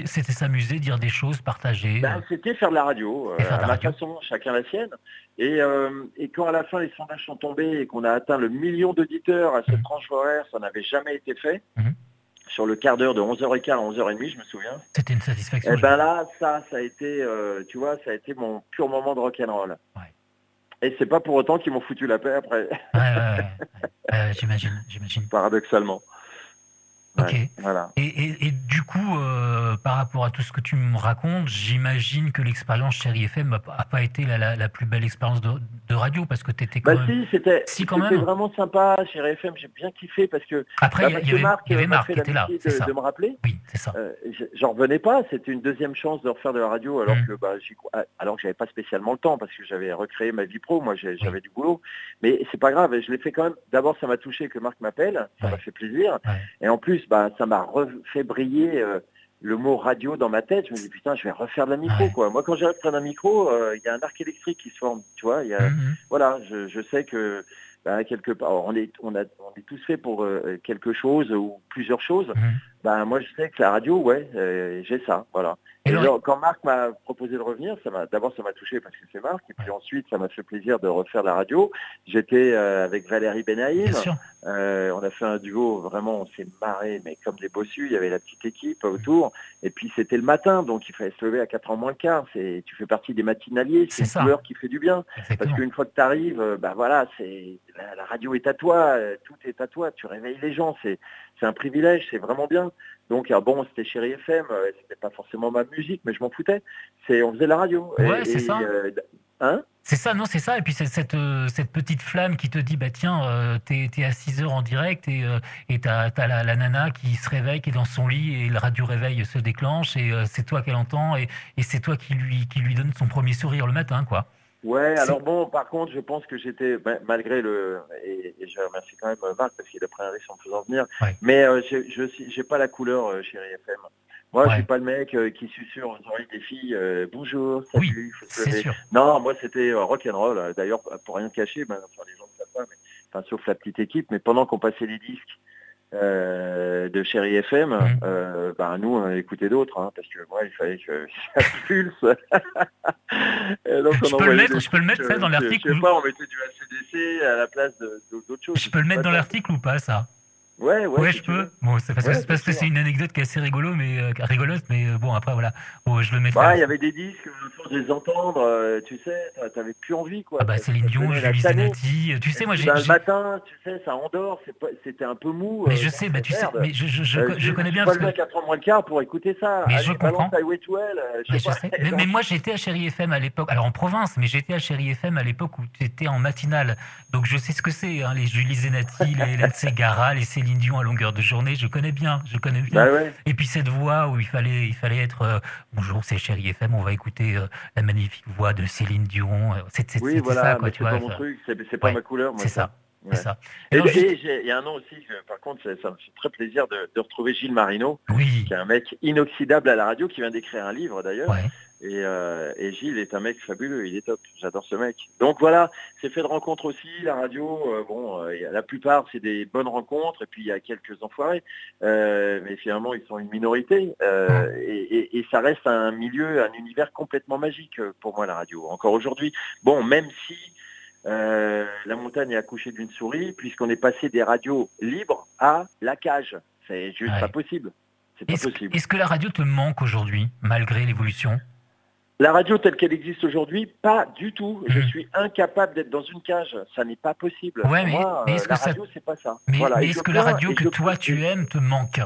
Speaker 1: C'était s'amuser, dire des choses, partager.
Speaker 2: Ben, c'était faire de la radio, euh, à ma façon, chacun la sienne. Et, euh, et, quand à la fin les sondages sont tombés et qu'on a atteint le million d'auditeurs à cette hmm. tranche horaire, ça n'avait jamais été fait sur le quart d'heure de 11h15 à 11h30, je me souviens.
Speaker 1: C'était une satisfaction.
Speaker 2: Et eh ben là, ça, ça a été, euh, tu vois, ça a été mon pur moment de rock'n'roll. Ouais. Et c'est pas pour autant qu'ils m'ont foutu la paix après.
Speaker 1: Ouais, ouais, ouais. j'imagine, j'imagine.
Speaker 2: Paradoxalement.
Speaker 1: Ok. voilà. Et, et, du coup, euh, par rapport à tout ce que tu me racontes, j'imagine que l'expérience chez FM n'a pas été la, la, plus belle expérience de, de, radio parce que tu étais quand
Speaker 2: bah
Speaker 1: même...
Speaker 2: Si, c'était si, vraiment sympa chez FM. J'ai bien kiffé parce que.
Speaker 1: Après, bah, il y, avait Marc qui était là.
Speaker 2: De, de, me rappeler.
Speaker 1: Oui, c'est ça. Euh,
Speaker 2: J'en revenais pas. C'était une deuxième chance de refaire de la radio alors mmh. que bah, ah, alors que j'avais pas spécialement le temps parce que j'avais recréé ma vie pro. Moi, j'avais du boulot. Mais c'est pas grave. Je l'ai fait quand même. D'abord, ça m'a touché que Marc m'appelle. Ça m'a fait plaisir. Et en plus, bah, ça m'a fait briller euh, le mot radio dans ma tête. Je me dis putain, je vais refaire de la micro quoi. Moi, quand j'arrive prendre un micro, euh, il y a un arc électrique qui se forme. Tu vois, y a, mhm. voilà, je, je, sais que bah, quelque part, on est, on a, on est tous faits pour euh, quelque chose ou plusieurs choses. Mhm. Ben, moi, je sais que la radio, ouais, j'ai ça, voilà. Et, quand Marc m'a proposé de revenir, ça m'a d'abord ça m'a touché parce que c'est Marc, et puis ensuite ça m'a fait plaisir de refaire la radio. J'étais avec Valérie Benaïm, euh, on a fait un duo, vraiment, on s'est marré, mais comme des bossus, il y avait la petite équipe autour, et puis c'était le matin, donc il fallait se lever à 4 ans moins le quart, c'est, tu fais partie des matinaliers, c'est une couleur qui fait du bien, parce qu'une fois que tu arrives, euh, bah voilà, c'est, la, radio est à toi, euh, tout est à toi, tu réveilles les gens, c'est, c'est un privilège, c'est vraiment bien. Donc bon, c'était Chéri FM, c'était pas forcément ma musique, mais je m'en foutais. C'est, on faisait la radio.
Speaker 1: Ouais, c'est ça. Hein? C'est ça, non, c'est ça. Et puis c'est cette, euh, cette petite flamme qui te dit, bah tiens, euh, t'es es à 6 heures en direct et euh, et t'as as la, nana qui se réveille, qui est dans son lit et le radio réveil se déclenche et c'est toi qu'elle entend et, et c'est toi qui lui qui lui donne son premier sourire le matin, quoi.
Speaker 2: Ouais, alors bon, par contre, je pense que j'étais, malgré le, et, je remercie quand même Marc parce qu'il a pris un risque en me faisant venir, mais je je j'ai pas la couleur chérie FM. Moi, je suis pas le mec euh, qui susurre aux oreilles des filles euh, bonjour, salut,
Speaker 1: oui, sûr.
Speaker 2: Non, moi c'était euh, rock and roll. D'ailleurs, pour rien cacher, ben, enfin, les gens ne savent pas, mais, enfin, sauf la petite équipe. Mais pendant qu'on passait les disques de Chéri FM, mmh. ben, nous on écoutait d'autres, hein, parce que moi il fallait que ça pulse.
Speaker 1: donc, je, peux le mettre, je peux le mettre ça dans l'article.
Speaker 2: Je sais pas, on mettait du ACDC à la place d'autres choses.
Speaker 1: Je peux le mettre dans l'article ou pas ça?
Speaker 2: Ouais, ouais.
Speaker 1: Ouais, je peux. Bon, c'est parce, que c'est une anecdote qui est assez rigolo, mais euh, rigolote, mais euh, bon, après voilà, bon, je le mettrai.
Speaker 2: Ouais, il y avait des disques, à force de les entendre, euh, tu sais, t'avais plus envie, quoi.
Speaker 1: Ah bah Céline Dion, Julie Zenati, tu sais, moi j'ai.
Speaker 2: Le matin, tu sais, ça endort, c'était un peu mou.
Speaker 1: Mais je sais, bah tu sais, mais je, je, je, je connais bien.
Speaker 2: Je pas le 4 ans moins le quart pour écouter ça.
Speaker 1: Mais je comprends.
Speaker 2: Mais,
Speaker 1: je moi j'étais à Chéri FM à l'époque, alors en province, mais j'étais à Chéri FM à l'époque où tu étais en matinale, donc je sais ce que c'est, hein, les Julie Zenati, les Hélène Segara, les Céline Dion à longueur de journée, je connais bien, je connais bien.
Speaker 2: Bah
Speaker 1: Et puis cette voix où il fallait, il fallait être euh, bonjour, c'est Chéri FM, on va écouter euh, la magnifique voix de Céline Dion.
Speaker 2: C'est oui, voilà, ça, quoi, tu vois. Pas mon truc, c'est pas ma couleur.
Speaker 1: C'est ça. ça.
Speaker 2: Et, il y a un nom aussi, par contre, ça, me fait très plaisir de, de retrouver Gilles Marino,
Speaker 1: oui.
Speaker 2: qui est un mec inoxydable à la radio, qui vient d'écrire un livre d'ailleurs. Et, euh, et, Gilles est un mec fabuleux, il est top, j'adore ce mec. Donc voilà, c'est fait de rencontres aussi, la radio, euh, bon, euh, la plupart c'est des bonnes rencontres, et puis il y a quelques enfoirés, mais finalement ils sont une minorité, et, et, ça reste un milieu, un univers complètement magique pour moi la radio, encore aujourd'hui. Bon, même si la montagne est accouchée d'une souris, puisqu'on est passé des radios libres à la cage, c'est juste pas possible.
Speaker 1: Est-ce que la radio te manque aujourd'hui, malgré l'évolution?
Speaker 2: La radio telle qu'elle existe aujourd'hui, pas du tout. Je mhm. suis incapable d'être dans une cage. Ça n'est pas possible.
Speaker 1: Ouais, mais,
Speaker 2: est-ce que la radio, c'est pas ça.
Speaker 1: Mais, est-ce que la radio que toi tu aimes te manque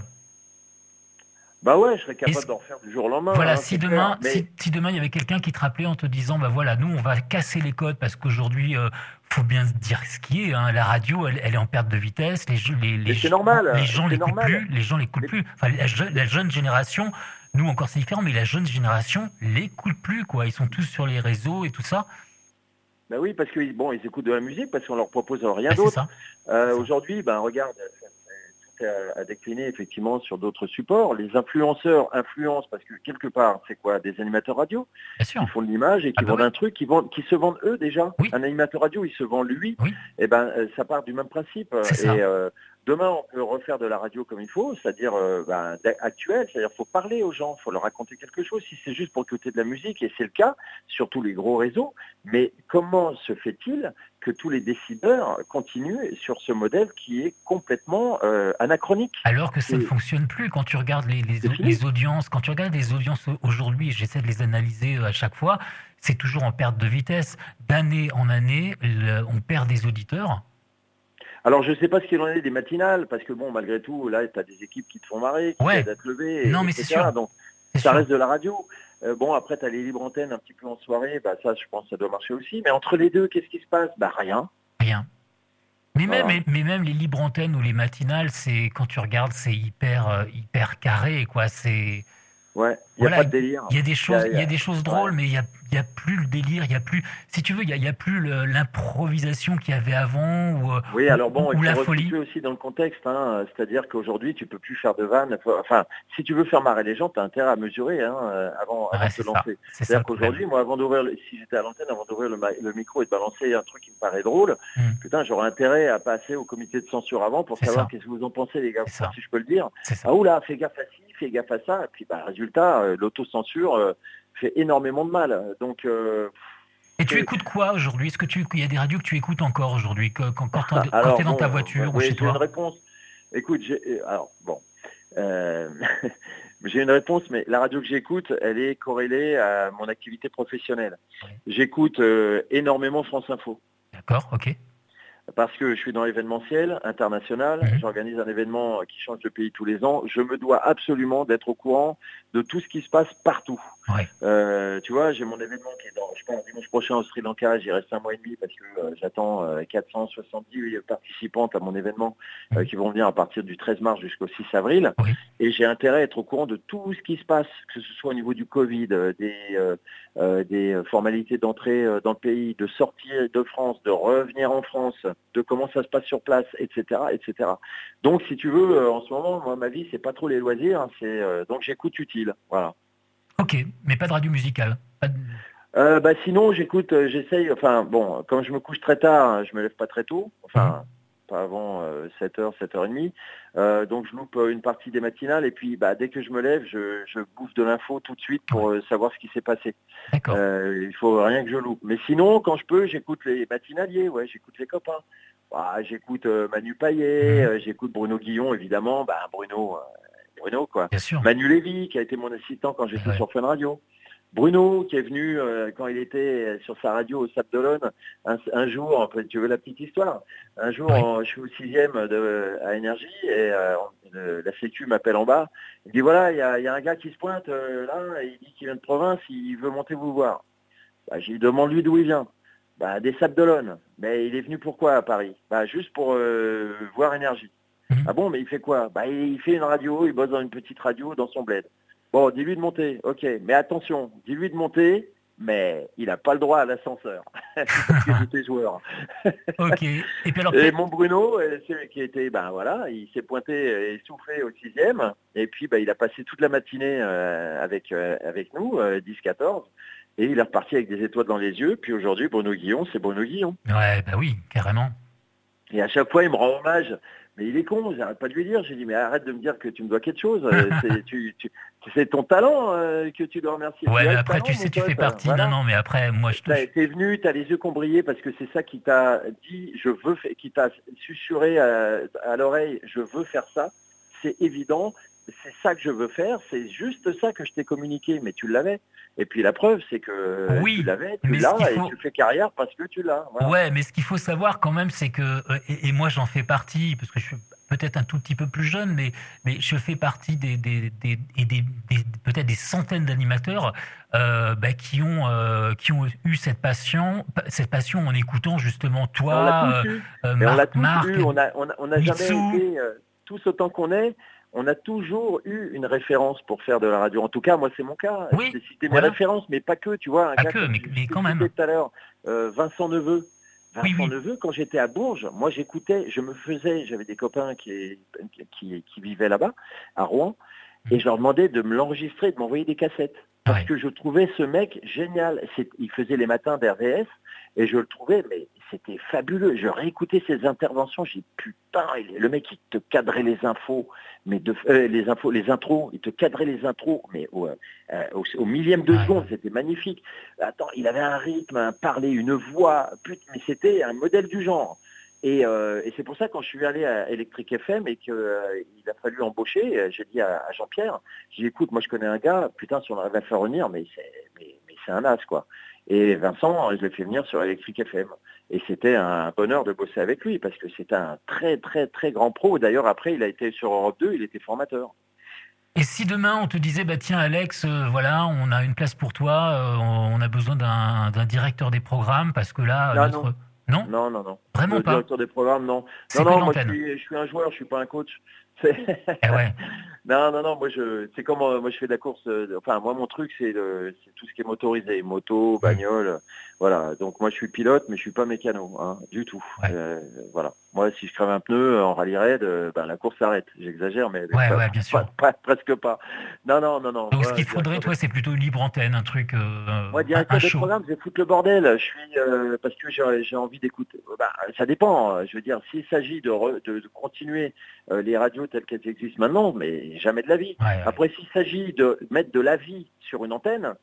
Speaker 2: bah ouais, je serais capable d'en faire du jour au lendemain.
Speaker 1: Voilà, hein, si, demain, si, demain il y avait quelqu'un qui te rappelait en te disant, bah voilà, nous on va casser les codes parce qu'aujourd'hui, il euh, faut bien se dire ce qui est. Hein, la radio, elle, est en perte de vitesse. Les, les, les,
Speaker 2: les, normal,
Speaker 1: les gens l'écoutent plus. Les gens l'écoutent plus. Enfin, la jeune génération nous encore c'est différent, mais la jeune génération l'écoute plus, quoi. Ils sont tous sur les réseaux et tout ça.
Speaker 2: Ben oui, parce qu'ils bon, ils écoutent de la musique, parce qu'on leur propose rien ben, d'autre. Euh, aujourd'hui, ben regarde, tout a, décliné effectivement sur d'autres supports. Les influenceurs influencent parce que quelque part, c'est quoi Des animateurs radio
Speaker 1: Qui
Speaker 2: font de l'image et qui ah, bah vendent un truc, qui, vendent, qui se vendent eux déjà. Un animateur radio, il se vend lui. Et eh ben, euh, ça part du même principe. Et euh, Demain, on peut refaire de la radio comme il faut, c'est-à-dire euh, ben, actuelle, c'est-à-dire faut parler aux gens, faut leur raconter quelque chose. Si c'est juste pour écouter de la musique, et c'est le cas sur tous les gros réseaux, mais comment se fait-il que tous les décideurs continuent sur ce modèle qui est complètement euh, anachronique?
Speaker 1: Alors que ça ne fonctionne plus quand tu regardes les, les, audiences, quand tu regardes les audiences aujourd'hui, j'essaie de les analyser euh, à chaque fois, c'est toujours en perte de vitesse. D'année en année, on perd des auditeurs
Speaker 2: alors je ne sais pas ce qu'il en est des matinales, parce que bon, malgré tout, là, tu as des équipes qui te font marrer, qui ouais. t'aident lever,
Speaker 1: non, mais c'est sûr.
Speaker 2: Donc ça reste de la radio. Euh, bon, après, tu as les libres antennes un petit peu en soirée, bah ça, je pense, ça doit marcher aussi. Mais entre les deux, qu'est-ce qui se passe? Bah rien.
Speaker 1: Rien. Mais même, mais, même les libres antennes ou les matinales, c'est quand tu regardes, c'est hyper, euh, hyper carré, quoi. C'est
Speaker 2: Ouais, il y a pas de délire.
Speaker 1: Il y a des choses, il y a, des choses drôles, mais il y a, y a, plus le délire, il y a plus, si tu veux, il y a, plus l'improvisation qu'il y avait avant ou, euh,
Speaker 2: oui, alors bon,
Speaker 1: ou,
Speaker 2: il
Speaker 1: la folie.
Speaker 2: aussi dans le contexte, hein, c'est-à-dire qu'aujourd'hui tu peux plus faire de vannes. Enfin, si tu veux faire marrer les gens, tu as intérêt à mesurer hein, euh, avant, avant de te lancer. C'est-à-dire qu'aujourd'hui, moi, avant d'ouvrir, si j'étais à l'antenne, avant d'ouvrir le, micro et de balancer un truc qui me paraît drôle, hmm. putain, j'aurais intérêt à passer au comité de censure avant pour savoir qu'est-ce que vous en pensez, les gars, si je peux le dire. Ah oula, fais gaffe à fais gaffe à ça. Et puis, bah, résultat, euh, l'autocensure euh, fait énormément de mal. Donc, euh,
Speaker 1: et tu écoutes quoi aujourd'hui? Est-ce que tu il y a des radios que tu écoutes encore aujourd'hui quand, quand, tu es dans ta voiture ou chez toi
Speaker 2: une réponse. Écoute, alors bon, j'ai une réponse, mais la radio que j'écoute, elle est corrélée à mon activité professionnelle. J'écoute énormément France Info.
Speaker 1: D'accord, ok
Speaker 2: parce que je suis dans l'événementiel international, j'organise un événement qui change de pays tous les ans, je me dois absolument d'être au courant de tout ce qui se passe partout. Euh, tu vois, j'ai mon événement qui est dans, je pense, dimanche prochain au Sri Lanka, j'y reste un mois et demi parce que euh, j'attends 470 euh, participantes à mon événement qui vont venir à partir du 13 mars jusqu'au 6 avril. Et j'ai intérêt à être au courant de tout ce qui se passe, que ce soit au niveau du Covid, des, des formalités d'entrée dans le pays, de sortir de France, de revenir en France, de comment ça se passe sur place, etc., etc. Donc, si tu veux, en ce moment, moi, ma vie, c'est pas trop les loisirs, hein, c'est donc j'écoute utile, voilà.
Speaker 1: Ok, mais pas de radio musicale.
Speaker 2: Euh, bah, sinon, j'écoute, j'essaye. Enfin, bon, comme je me couche très tard, hein, je me lève pas très tôt. Enfin, pas avant 7h, 7h30. donc je loupe une partie des matinales et puis bah, dès que je me lève, je, je bouffe de l'info tout de suite pour savoir ce qui s'est passé. Euh, il faut rien que je loupe. Mais sinon, quand je peux, j'écoute les matinaliers, ouais, j'écoute les copains. Bah, j'écoute euh, Manu Payet, mhm. euh, j'écoute Bruno Guillon, évidemment. Bah, Bruno, Bruno, quoi. Manu Lévy, qui a été mon assistant quand j'étais sur Fun Radio. Bruno, qui est venu quand il était sur sa radio au Sable d'Olonne, un, jour, tu veux la petite histoire, un jour, je suis au sixième de, à Énergie et la Sécu m'appelle en bas. Il dit voilà, il y a, un gars qui se pointe euh, là, il dit qu'il vient de province, il veut monter vous voir. Bah, J'ai demande lui d'où il vient? Bah, des Sables d'Olonne. Mais il est venu pourquoi à Paris? Bah, Juste pour euh, voir énergie. Mhm. Ah bon, mais il fait quoi? Bah, il fait une radio, il bosse dans une petite radio dans son bled. Bon, dis-lui de monter, ok. Mais attention, dis-lui de monter, mais il n'a pas le droit à l'ascenseur. parce que j'étais joueur.
Speaker 1: ok.
Speaker 2: Et, puis alors, et mon Bruno, euh, qui était, ben voilà, il s'est pointé et soufflé au sixième. Et puis ben, il a passé toute la matinée euh, avec, euh, avec nous, 10-14. Et il est reparti avec des étoiles dans les yeux. Puis aujourd'hui, Bruno Guillon, c'est Bruno Guillon.
Speaker 1: Ouais, bah oui, carrément.
Speaker 2: Et à chaque fois, il me rend hommage. Mais il est con, j'arrête pas de lui dire. J'ai dit, mais arrête de me dire que tu me dois quelque chose. Euh, c'est ton talent euh, que tu dois remercier.
Speaker 1: Ouais, mais après, tu sais, tu fais partie. Non, non, mais après, moi, je
Speaker 2: te. T'es venu, tu as les yeux qui ont brillé parce que c'est ça qui t'a dit, je veux, qui t'a susurré à, à l'oreille, je veux faire ça. C'est évident c'est ça que je veux faire, c'est juste ça que je t'ai communiqué, mais tu l'avais. Et puis la preuve, c'est que tu l'avais, tu l'as, et tu fais carrière parce que tu l'as.
Speaker 1: Ouais, mais ce qu'il faut savoir quand même, c'est que, euh, et, moi j'en fais partie, parce que je suis peut-être un tout petit peu plus jeune, mais, mais je fais partie des, des, des, des peut-être des centaines d'animateurs euh, bah, qui, ont, euh, qui ont eu cette passion, cette passion en écoutant justement toi,
Speaker 2: Marc, Marc, on a, on a, on a jamais été, tous autant qu'on est, on a toujours eu une référence pour faire de la radio. En tout cas, moi, c'est mon cas.
Speaker 1: Oui,
Speaker 2: C'était mes références, mais pas que, tu vois.
Speaker 1: Un pas que, mais, quand même.
Speaker 2: tout à l'heure, Vincent Neveu. Vincent Neveu, quand j'étais à Bourges, moi j'écoutais, je me faisais, j'avais des copains qui, qui, qui vivaient là-bas, à Rouen, et je leur demandais de me l'enregistrer, de m'envoyer des cassettes. Parce que je trouvais ce mec génial. Il faisait les matins d'RVS et je le trouvais, mais c'était fabuleux. Je réécoutais ses interventions, j'ai putain, le mec il te cadrait les infos, mais de, euh, les infos, les intros, il te cadrait les intros, mais au, euh, au, millième de seconde, c'était magnifique. Attends, il avait un rythme, un parler, une voix, putain, mais c'était un modèle du genre. Euh, et, c'est pour ça quand je suis allé à Electric FM et qu'il a fallu embaucher, j'ai dit à, Jean-Pierre, j'ai dit écoute, moi je connais un gars, putain si on arrive à faire venir, mais c'est mais, un as quoi. Et Vincent, je l'ai fait venir sur Electric FM. Et c'était un bonheur de bosser avec lui parce que c'est un très très très grand pro. D'ailleurs, après, il a été sur Europe 2, il était formateur.
Speaker 1: Et si demain on te disait, bah tiens Alex, euh, voilà, on a une place pour toi, euh, on a besoin d'un directeur des programmes parce que là,
Speaker 2: notre... non. non. non, non,
Speaker 1: Vraiment
Speaker 2: le
Speaker 1: pas.
Speaker 2: Directeur des programmes, non. Non, non, moi je suis, je suis, un joueur, je suis pas un coach.
Speaker 1: Eh ouais.
Speaker 2: Non, non, non, moi je, c'est comme euh, moi je fais de la course. Euh, enfin, moi mon truc c'est tout ce qui est motorisé, moto, bagnole, voilà. Donc moi je suis pilote, mais je suis pas mécano, hein, du tout. Euh, voilà. Moi, si je crève un pneu en rallye raid, ben, la course s'arrête. J'exagère, mais
Speaker 1: ouais, bien sûr.
Speaker 2: presque pas. Non, non, non, non.
Speaker 1: Donc ce qu'il faudrait, toi, c'est plutôt une libre antenne, un truc.
Speaker 2: moi, directeur de programme, je vais foutre le bordel. Je suis parce que j'ai envie d'écouter. Bah, ça dépend. Je veux dire, s'il s'agit de, de, de, continuer les radios telles qu'elles existent maintenant, mais jamais de la vie. Après, s'il s'agit de mettre de la vie sur une antenne,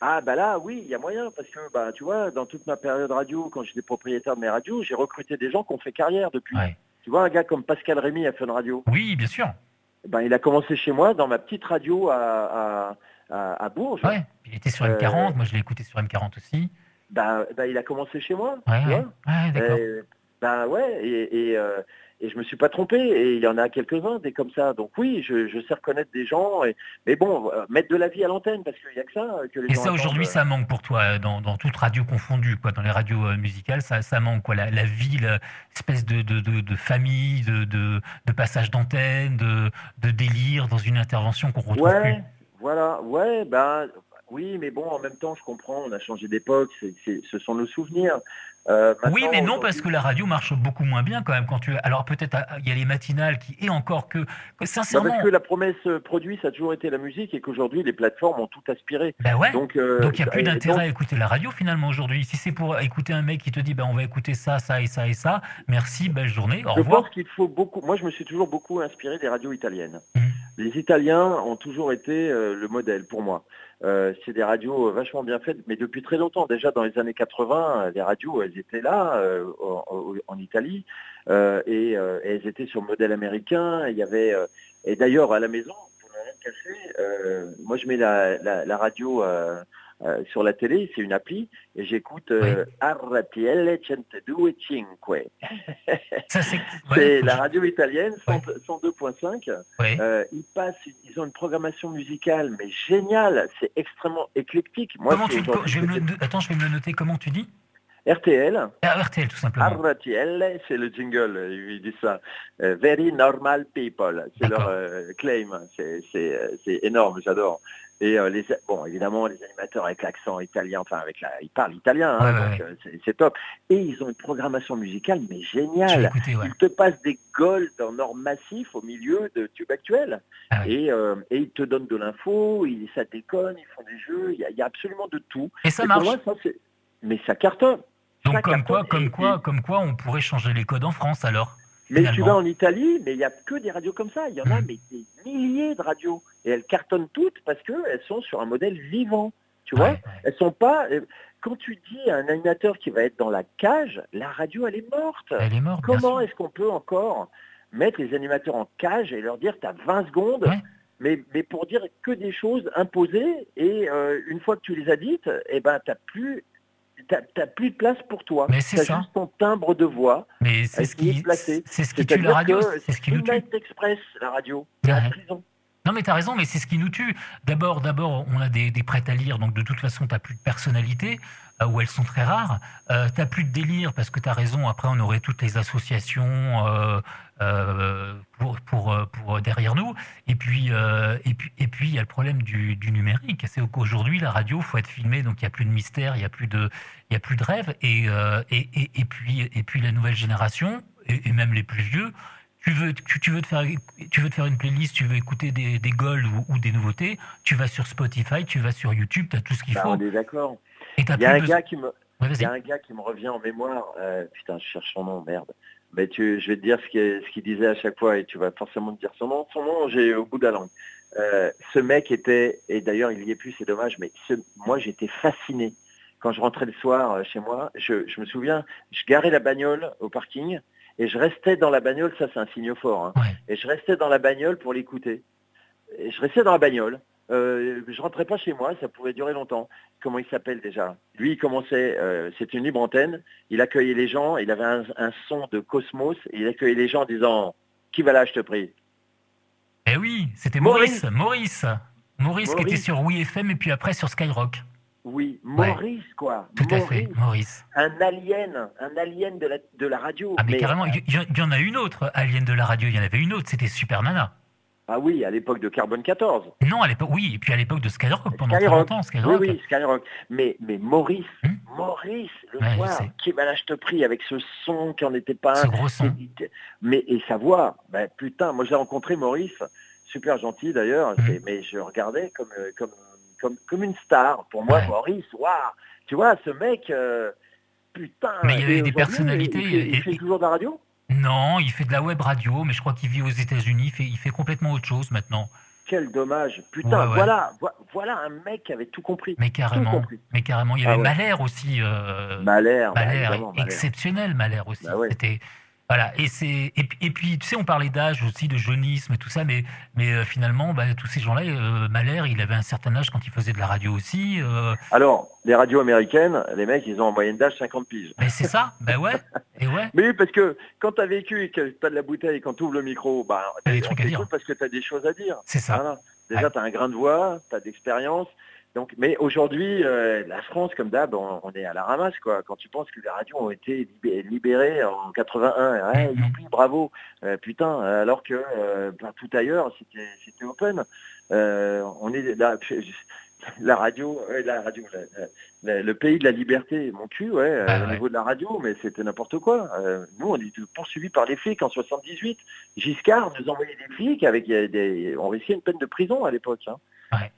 Speaker 2: ah bah là, oui, il y a moyen, parce que bah tu vois, dans toute ma période radio, quand j'étais propriétaire de mes radios, j'ai recruté des gens qui ont fait carrière depuis. Tu vois, un gars comme Pascal Rémy a fait une radio.
Speaker 1: Oui, bien sûr.
Speaker 2: Ben, il a commencé chez moi dans ma petite radio à, à, à, Bourges.
Speaker 1: Ouais, il était sur M40, euh, moi je l'ai écouté sur M40 aussi.
Speaker 2: Bah, il a commencé chez moi.
Speaker 1: Ouais, ouais. d'accord.
Speaker 2: Bah ouais, et, et, euh, et je me suis pas trompé. Et il y en a quelques-uns des comme ça. Donc oui, je, sais reconnaître des gens. Et, mais bon, euh, mettre de la vie à l'antenne parce qu'il y a que ça que les
Speaker 1: Et ça aujourd'hui, ça manque pour toi dans, dans, toute radio confondue, quoi. Dans les radios euh, musicales, ça, ça manque quoi. La, la vie, l'espèce de, de, de, famille, de, de, passage d'antenne, de, de délire dans une intervention qu'on retrouve
Speaker 2: ouais,
Speaker 1: plus.
Speaker 2: Voilà, ouais, ben oui, mais bon, en même temps, je comprends, on a changé d'époque, ce sont nos souvenirs.
Speaker 1: Euh, oui, mais non, parce que la radio marche beaucoup moins bien quand même. Quand tu... Alors peut-être ah, il y a les matinales qui, et encore que, sincèrement.
Speaker 2: parce que la promesse euh, produit, ça a toujours été la musique et qu'aujourd'hui les plateformes ont tout aspiré.
Speaker 1: Ben ouais. Donc euh, il n'y a plus d'intérêt à écouter la radio finalement aujourd'hui. Si c'est pour écouter un mec qui te dit ben on va écouter ça, ça et ça et ça, merci, belle journée, au
Speaker 2: je
Speaker 1: revoir.
Speaker 2: Je pense qu'il faut beaucoup. Moi, je me suis toujours beaucoup inspiré des radios italiennes. Mmh. Les Italiens ont toujours été le modèle pour moi. Euh, c'est des radios vachement bien faites, mais depuis très longtemps. Déjà dans les années 80, les radios, elles étaient là euh, en, Italie euh, et, elles étaient sur le modèle américain. Il y avait et d'ailleurs à la maison, pour ne rien cacher, moi je mets la, la radio euh, sur la télé, c'est une appli, et j'écoute euh, RTL 102.5. c'est la radio italienne, 102.5. Euh, ils passent, ils ont une programmation musicale, mais géniale, c'est extrêmement éclectique.
Speaker 1: Moi, comment tu, je vais me le, attends, je vais me le noter, comment tu dis
Speaker 2: RTL.
Speaker 1: Ah, RTL, tout simplement.
Speaker 2: RTL, c'est le jingle, ils disent ça. very normal people, c'est leur claim. C'est énorme, j'adore. Et euh, les, bon, évidemment, les animateurs avec l'accent italien, enfin avec la, ils parlent italien, hein, donc euh, c'est top. Et ils ont une programmation musicale mais géniale. ils te passent des golds en or massif au milieu de tubes actuels. Ah et, euh, et, ils te donnent de l'info, ils, ça déconne, ils font des jeux, il y, a absolument de tout.
Speaker 1: Et ça marche.
Speaker 2: mais ça cartonne.
Speaker 1: Donc comme quoi, comme quoi, comme quoi, on pourrait changer les codes en France alors.
Speaker 2: Mais tu vas en Italie, mais il n'y a que des radios comme ça. Il y en a mm. mais des milliers de radios. Et elles cartonnent toutes parce qu'elles sont sur un modèle vivant. Tu vois Elles sont pas... Euh, quand tu dis à un animateur qui va être dans la cage, la radio, elle est morte.
Speaker 1: Elle est morte.
Speaker 2: Comment est-ce qu'on peut encore mettre les animateurs en cage et leur dire tu as 20 secondes mais, mais pour dire que des choses imposées et euh, une fois que tu les as dites, eh ben, tu n'as plus t'as plus de place pour toi.
Speaker 1: Mais c'est ça.
Speaker 2: juste ton timbre de voix.
Speaker 1: Mais c'est ce qui, c'est ce qui tue la radio. C'est ce qui
Speaker 2: tue. Express, la radio. La prison.
Speaker 1: Non, mais tu as raison, mais c'est ce qui nous tue. D'abord, d'abord, on a des, des prêts à lire, donc de toute façon, tu n'as plus de personnalité, euh, ou elles sont très rares. Euh, tu plus de délire, parce que tu as raison, après, on aurait toutes les associations euh, euh pour, pour, pour, derrière nous. Et puis, et puis, et puis, il y a le problème du, du numérique. C'est qu'aujourd'hui, la radio, faut être filmé, donc il n'y a plus de mystère, il n'y a plus de, a plus de rêve. Et, et, et, puis, et puis, la nouvelle génération, et, même les plus vieux, tu veux, tu, veux te faire, tu veux te faire une playlist, tu veux écouter des, des gold ou, des nouveautés, tu vas sur Spotify, tu vas sur YouTube, tu as tout ce qu'il bah, faut.
Speaker 2: On est d'accord. Il y a un gars qui me, il y a un gars qui me revient en mémoire. Euh, putain, je cherche son nom, merde. Mais tu, je vais te dire ce qu'il disait à chaque fois et tu vas forcément te dire son nom. Son nom, j'ai au bout de la langue. Euh, ce mec était, et d'ailleurs il y est plus, c'est dommage, mais moi j'étais fasciné quand je rentrais le soir euh, chez moi. Je, je, me souviens, je garais la bagnole au parking et je restais dans la bagnole, ça c'est un signe fort, hein, et je restais dans la bagnole pour l'écouter. Et je restais dans la bagnole. Euh, je rentrais pas chez moi, ça pouvait durer longtemps. Comment il s'appelle déjà? Lui, il commençait, euh, c'est une libre antenne, il accueillait les gens, il avait un, son de cosmos, et il accueillait les gens en disant « Qui va là, je te prie ?»
Speaker 1: Eh oui, c'était Maurice. Maurice. Maurice, qui était sur WeFM et puis après sur Skyrock.
Speaker 2: Oui, Maurice, quoi.
Speaker 1: Tout à fait, Maurice.
Speaker 2: Un alien, un alien de la, de la radio.
Speaker 1: Ah, mais, carrément, il y, en a une autre, alien de la radio, il y en avait une autre, c'était Super Nana.
Speaker 2: Ah oui, à l'époque de Carbone 14.
Speaker 1: Non, à l'époque, oui, et puis à l'époque de Skyrock pendant très longtemps. Skyrock.
Speaker 2: Oui, oui, Skyrock. Mais, mais Maurice, hmm Maurice, le soir, qui va je te prie, avec ce son qui n'en était pas
Speaker 1: ce gros son.
Speaker 2: Mais, et sa voix, ben, putain, moi j'ai rencontré Maurice, super gentil d'ailleurs, hmm mais je regardais comme, euh, comme, comme, comme une star. Pour moi, Maurice, waouh, tu vois, ce mec, euh, putain.
Speaker 1: Mais il y avait des personnalités.
Speaker 2: Il, fait, toujours de la radio?
Speaker 1: Non, il fait de la web radio, mais je crois qu'il vit aux États-Unis. Il fait, il fait complètement autre chose maintenant.
Speaker 2: Quel dommage. Putain, voilà, voilà un mec qui avait tout compris.
Speaker 1: Mais carrément. Mais carrément. Il y avait ah aussi. Euh,
Speaker 2: Malher,
Speaker 1: exceptionnel Malher aussi. Bah C'était voilà, et c'est et, puis tu sais, on parlait d'âge aussi, de jeunisme et tout ça, mais mais euh, finalement, bah, tous ces gens-là, euh, Malher, il avait un certain âge quand il faisait de la radio aussi. Euh.
Speaker 2: Alors, les radios américaines, les mecs, ils ont en moyenne d'âge 50 piges.
Speaker 1: Mais c'est ça, ben ouais, et ouais.
Speaker 2: Mais oui, parce que quand tu as vécu et que tu as de la bouteille et quand tu ouvres le micro, bah,
Speaker 1: as des trucs à dire.
Speaker 2: Parce que tu as des choses à dire.
Speaker 1: C'est ça.
Speaker 2: Déjà, tu as un grain de voix, tu as d'expérience. Donc, mais aujourd'hui, euh, la France, comme d'hab, on, est à la ramasse, quoi. Quand tu penses que les radios ont été libérées en 81, ouais, mm-hmm. bravo, euh, putain, alors que euh, tout ailleurs, c'était open. on est là, la radio, la radio, le pays de la liberté, mon cul, ouais, ah au niveau de la radio, mais c'était n'importe quoi. nous, on est poursuivis par les flics en 78. Giscard nous envoyait des flics avec des, on risquait une peine de prison à l'époque. Hein.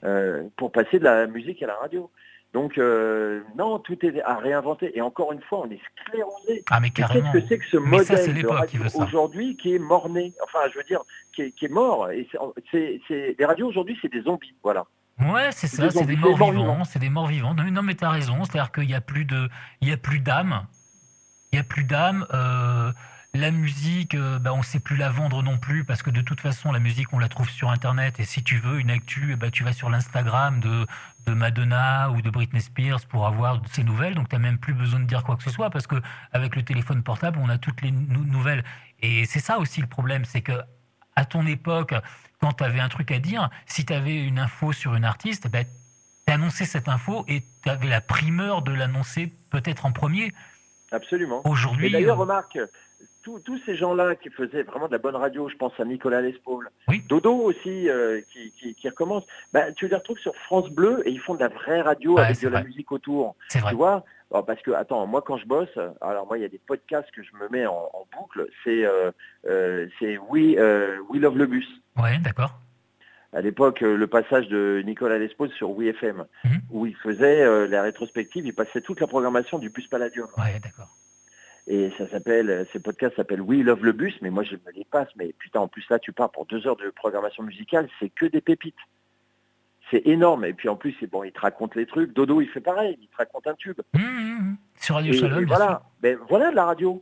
Speaker 2: Euh, pour passer de la musique à la radio. Donc euh, non, tout est à réinventer. Et encore une fois, on est sclérosé.
Speaker 1: Ah mais
Speaker 2: Qu'est-ce que c'est que ce modèle de radio aujourd'hui qui est mort-né Enfin, je veux dire, qui est, mort. Et c'est, les radios aujourd'hui, c'est des zombies, voilà.
Speaker 1: Ouais, c'est ça, c'est des, morts vivants, c'est des morts vivants. Non, mais tu as raison, c'est-à-dire qu'il n'y a plus de, il y a plus d'âme, il y a plus d'âme. Euh, la musique, euh, bah, on ne sait plus la vendre non plus parce que de toute façon, la musique, on la trouve sur Internet. Et si tu veux une actu, bah, tu vas sur l'Instagram de, de Madonna ou de Britney Spears pour avoir ces nouvelles. Donc, tu n'as même plus besoin de dire quoi que ce soit parce que avec le téléphone portable, on a toutes les nouvelles. Et c'est ça aussi le problème, c'est que à ton époque, quand tu avais un truc à dire, si tu avais une info sur une artiste, bah, tu annonçais cette info et tu avais la primeur de l'annoncer peut-être en premier.
Speaker 2: Absolument.
Speaker 1: Aujourd'hui.
Speaker 2: D'ailleurs, euh, remarque, tous ces gens-là qui faisaient vraiment de la bonne radio, je pense à Nicolas Lespaul, Dodo aussi, euh, qui, qui, recommence, bah, tu les retrouves sur France Bleu et ils font de la vraie radio avec de la musique autour.
Speaker 1: C'est vrai.
Speaker 2: Tu vois parce que, attends, moi quand je bosse, alors moi il y a des podcasts que je me mets en, boucle, c'est euh, euh, We, We Love le Bus.
Speaker 1: Ouais, d'accord.
Speaker 2: À l'époque, le passage de Nicolas Lespaul sur WeFM, mhm. où il faisait la rétrospective, il passait toute la programmation du bus Palladium.
Speaker 1: Ouais, d'accord.
Speaker 2: Et ça s'appelle, ces podcasts s'appellent We Love le Bus, mais moi je me les passe. Mais putain, en plus là, tu pars pour deux heures de programmation musicale, c'est que des pépites. C'est énorme. Et puis en plus, bon, il te raconte les trucs. Dodo, il fait pareil, il te raconte un tube.
Speaker 1: Mmh, mmh, mmh. Sur Radio Shalom.
Speaker 2: voilà, ben, voilà de la radio.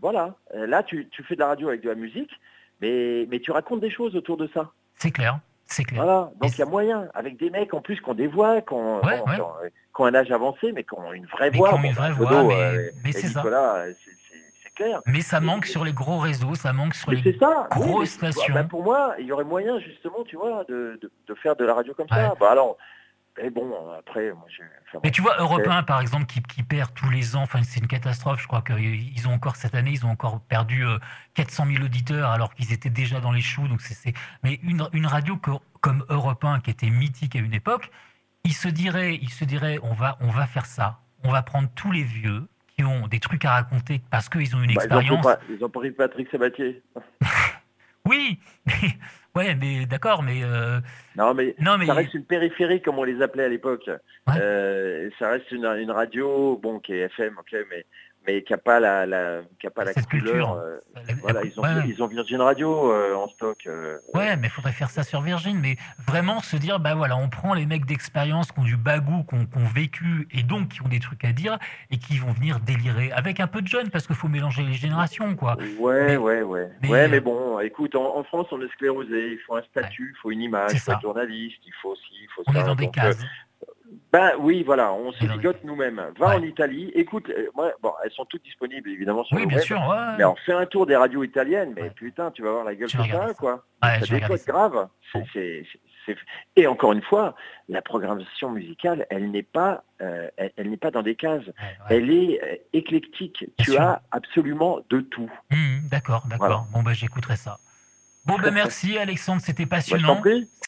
Speaker 2: Voilà. Euh, là, tu, tu, fais de la radio avec de la musique, mais, mais tu racontes des choses autour de ça.
Speaker 1: C'est clair. C'est clair.
Speaker 2: Voilà, donc il y a moyen, avec des mecs en plus qui ont des voix, qui ont, un âge avancé, mais qui ont une vraie voix.
Speaker 1: Une vraie voix, mais, euh, c'est ça.
Speaker 2: c'est clair.
Speaker 1: Mais ça manque sur les gros réseaux, ça manque sur les ça. grosses stations.
Speaker 2: Bah, pour moi, il y aurait moyen justement, tu vois, de, de, faire de la radio comme ça. Bah, alors, mais bon, après, moi,
Speaker 1: Mais tu vois, Europe 1, par exemple, qui, qui, perd tous les ans, enfin, c'est une catastrophe. Je crois qu'ils ont encore, cette année, ils ont encore perdu 400 euh, 000 auditeurs alors qu'ils étaient déjà dans les choux. Donc c'est, Mais une, une radio comme Europe 1, qui était mythique à une époque, il se dirait, il se dirait on, va, on va faire ça. On va prendre tous les vieux qui ont des trucs à raconter parce qu'ils ont une bah, expérience.
Speaker 2: Ils ont pris Patrick Sabatier.
Speaker 1: oui, Ouais, mais d'accord, mais, euh,
Speaker 2: non, mais ça reste une périphérie comme on les appelait à l'époque. Euh, ça reste une, une, radio, bon, qui est FM, ok, mais mais qui n'a pas la, la, qui a pas la
Speaker 1: culture.
Speaker 2: Euh, voilà, ils ont, ils ont Virgin Radio euh, en stock. Euh,
Speaker 1: ouais, mais il faudrait faire ça sur Virgin, mais vraiment se dire, bah voilà, on prend les mecs d'expérience qui ont du bagou, qui ont, vécu et donc qui ont des trucs à dire et qui vont venir délirer avec un peu de jeunes parce qu'il faut mélanger les générations, quoi.
Speaker 2: Ouais, ouais, ouais. Mais, ouais, mais bon, écoute, en, France, on est sclérosé, il faut un statut, il faut une image, il faut être journaliste, il faut aussi, il faut
Speaker 1: On est dans des cases.
Speaker 2: Ben oui, voilà, on se ligote nous-mêmes. Va en Italie, écoute, euh, bon, elles sont toutes disponibles évidemment sur
Speaker 1: oui,
Speaker 2: le
Speaker 1: bien
Speaker 2: web.
Speaker 1: sûr,
Speaker 2: Mais on fait un tour des radios italiennes, mais putain, tu vas voir la gueule de ça, quoi.
Speaker 1: ça
Speaker 2: grave. Et encore une fois, la programmation musicale, elle n'est pas, euh, elle, n'est pas dans des cases. Elle est euh, éclectique. tu as absolument de tout.
Speaker 1: Mmh, d'accord, d'accord. Bon ben j'écouterai ça. Bon ben merci Alexandre, c'était passionnant.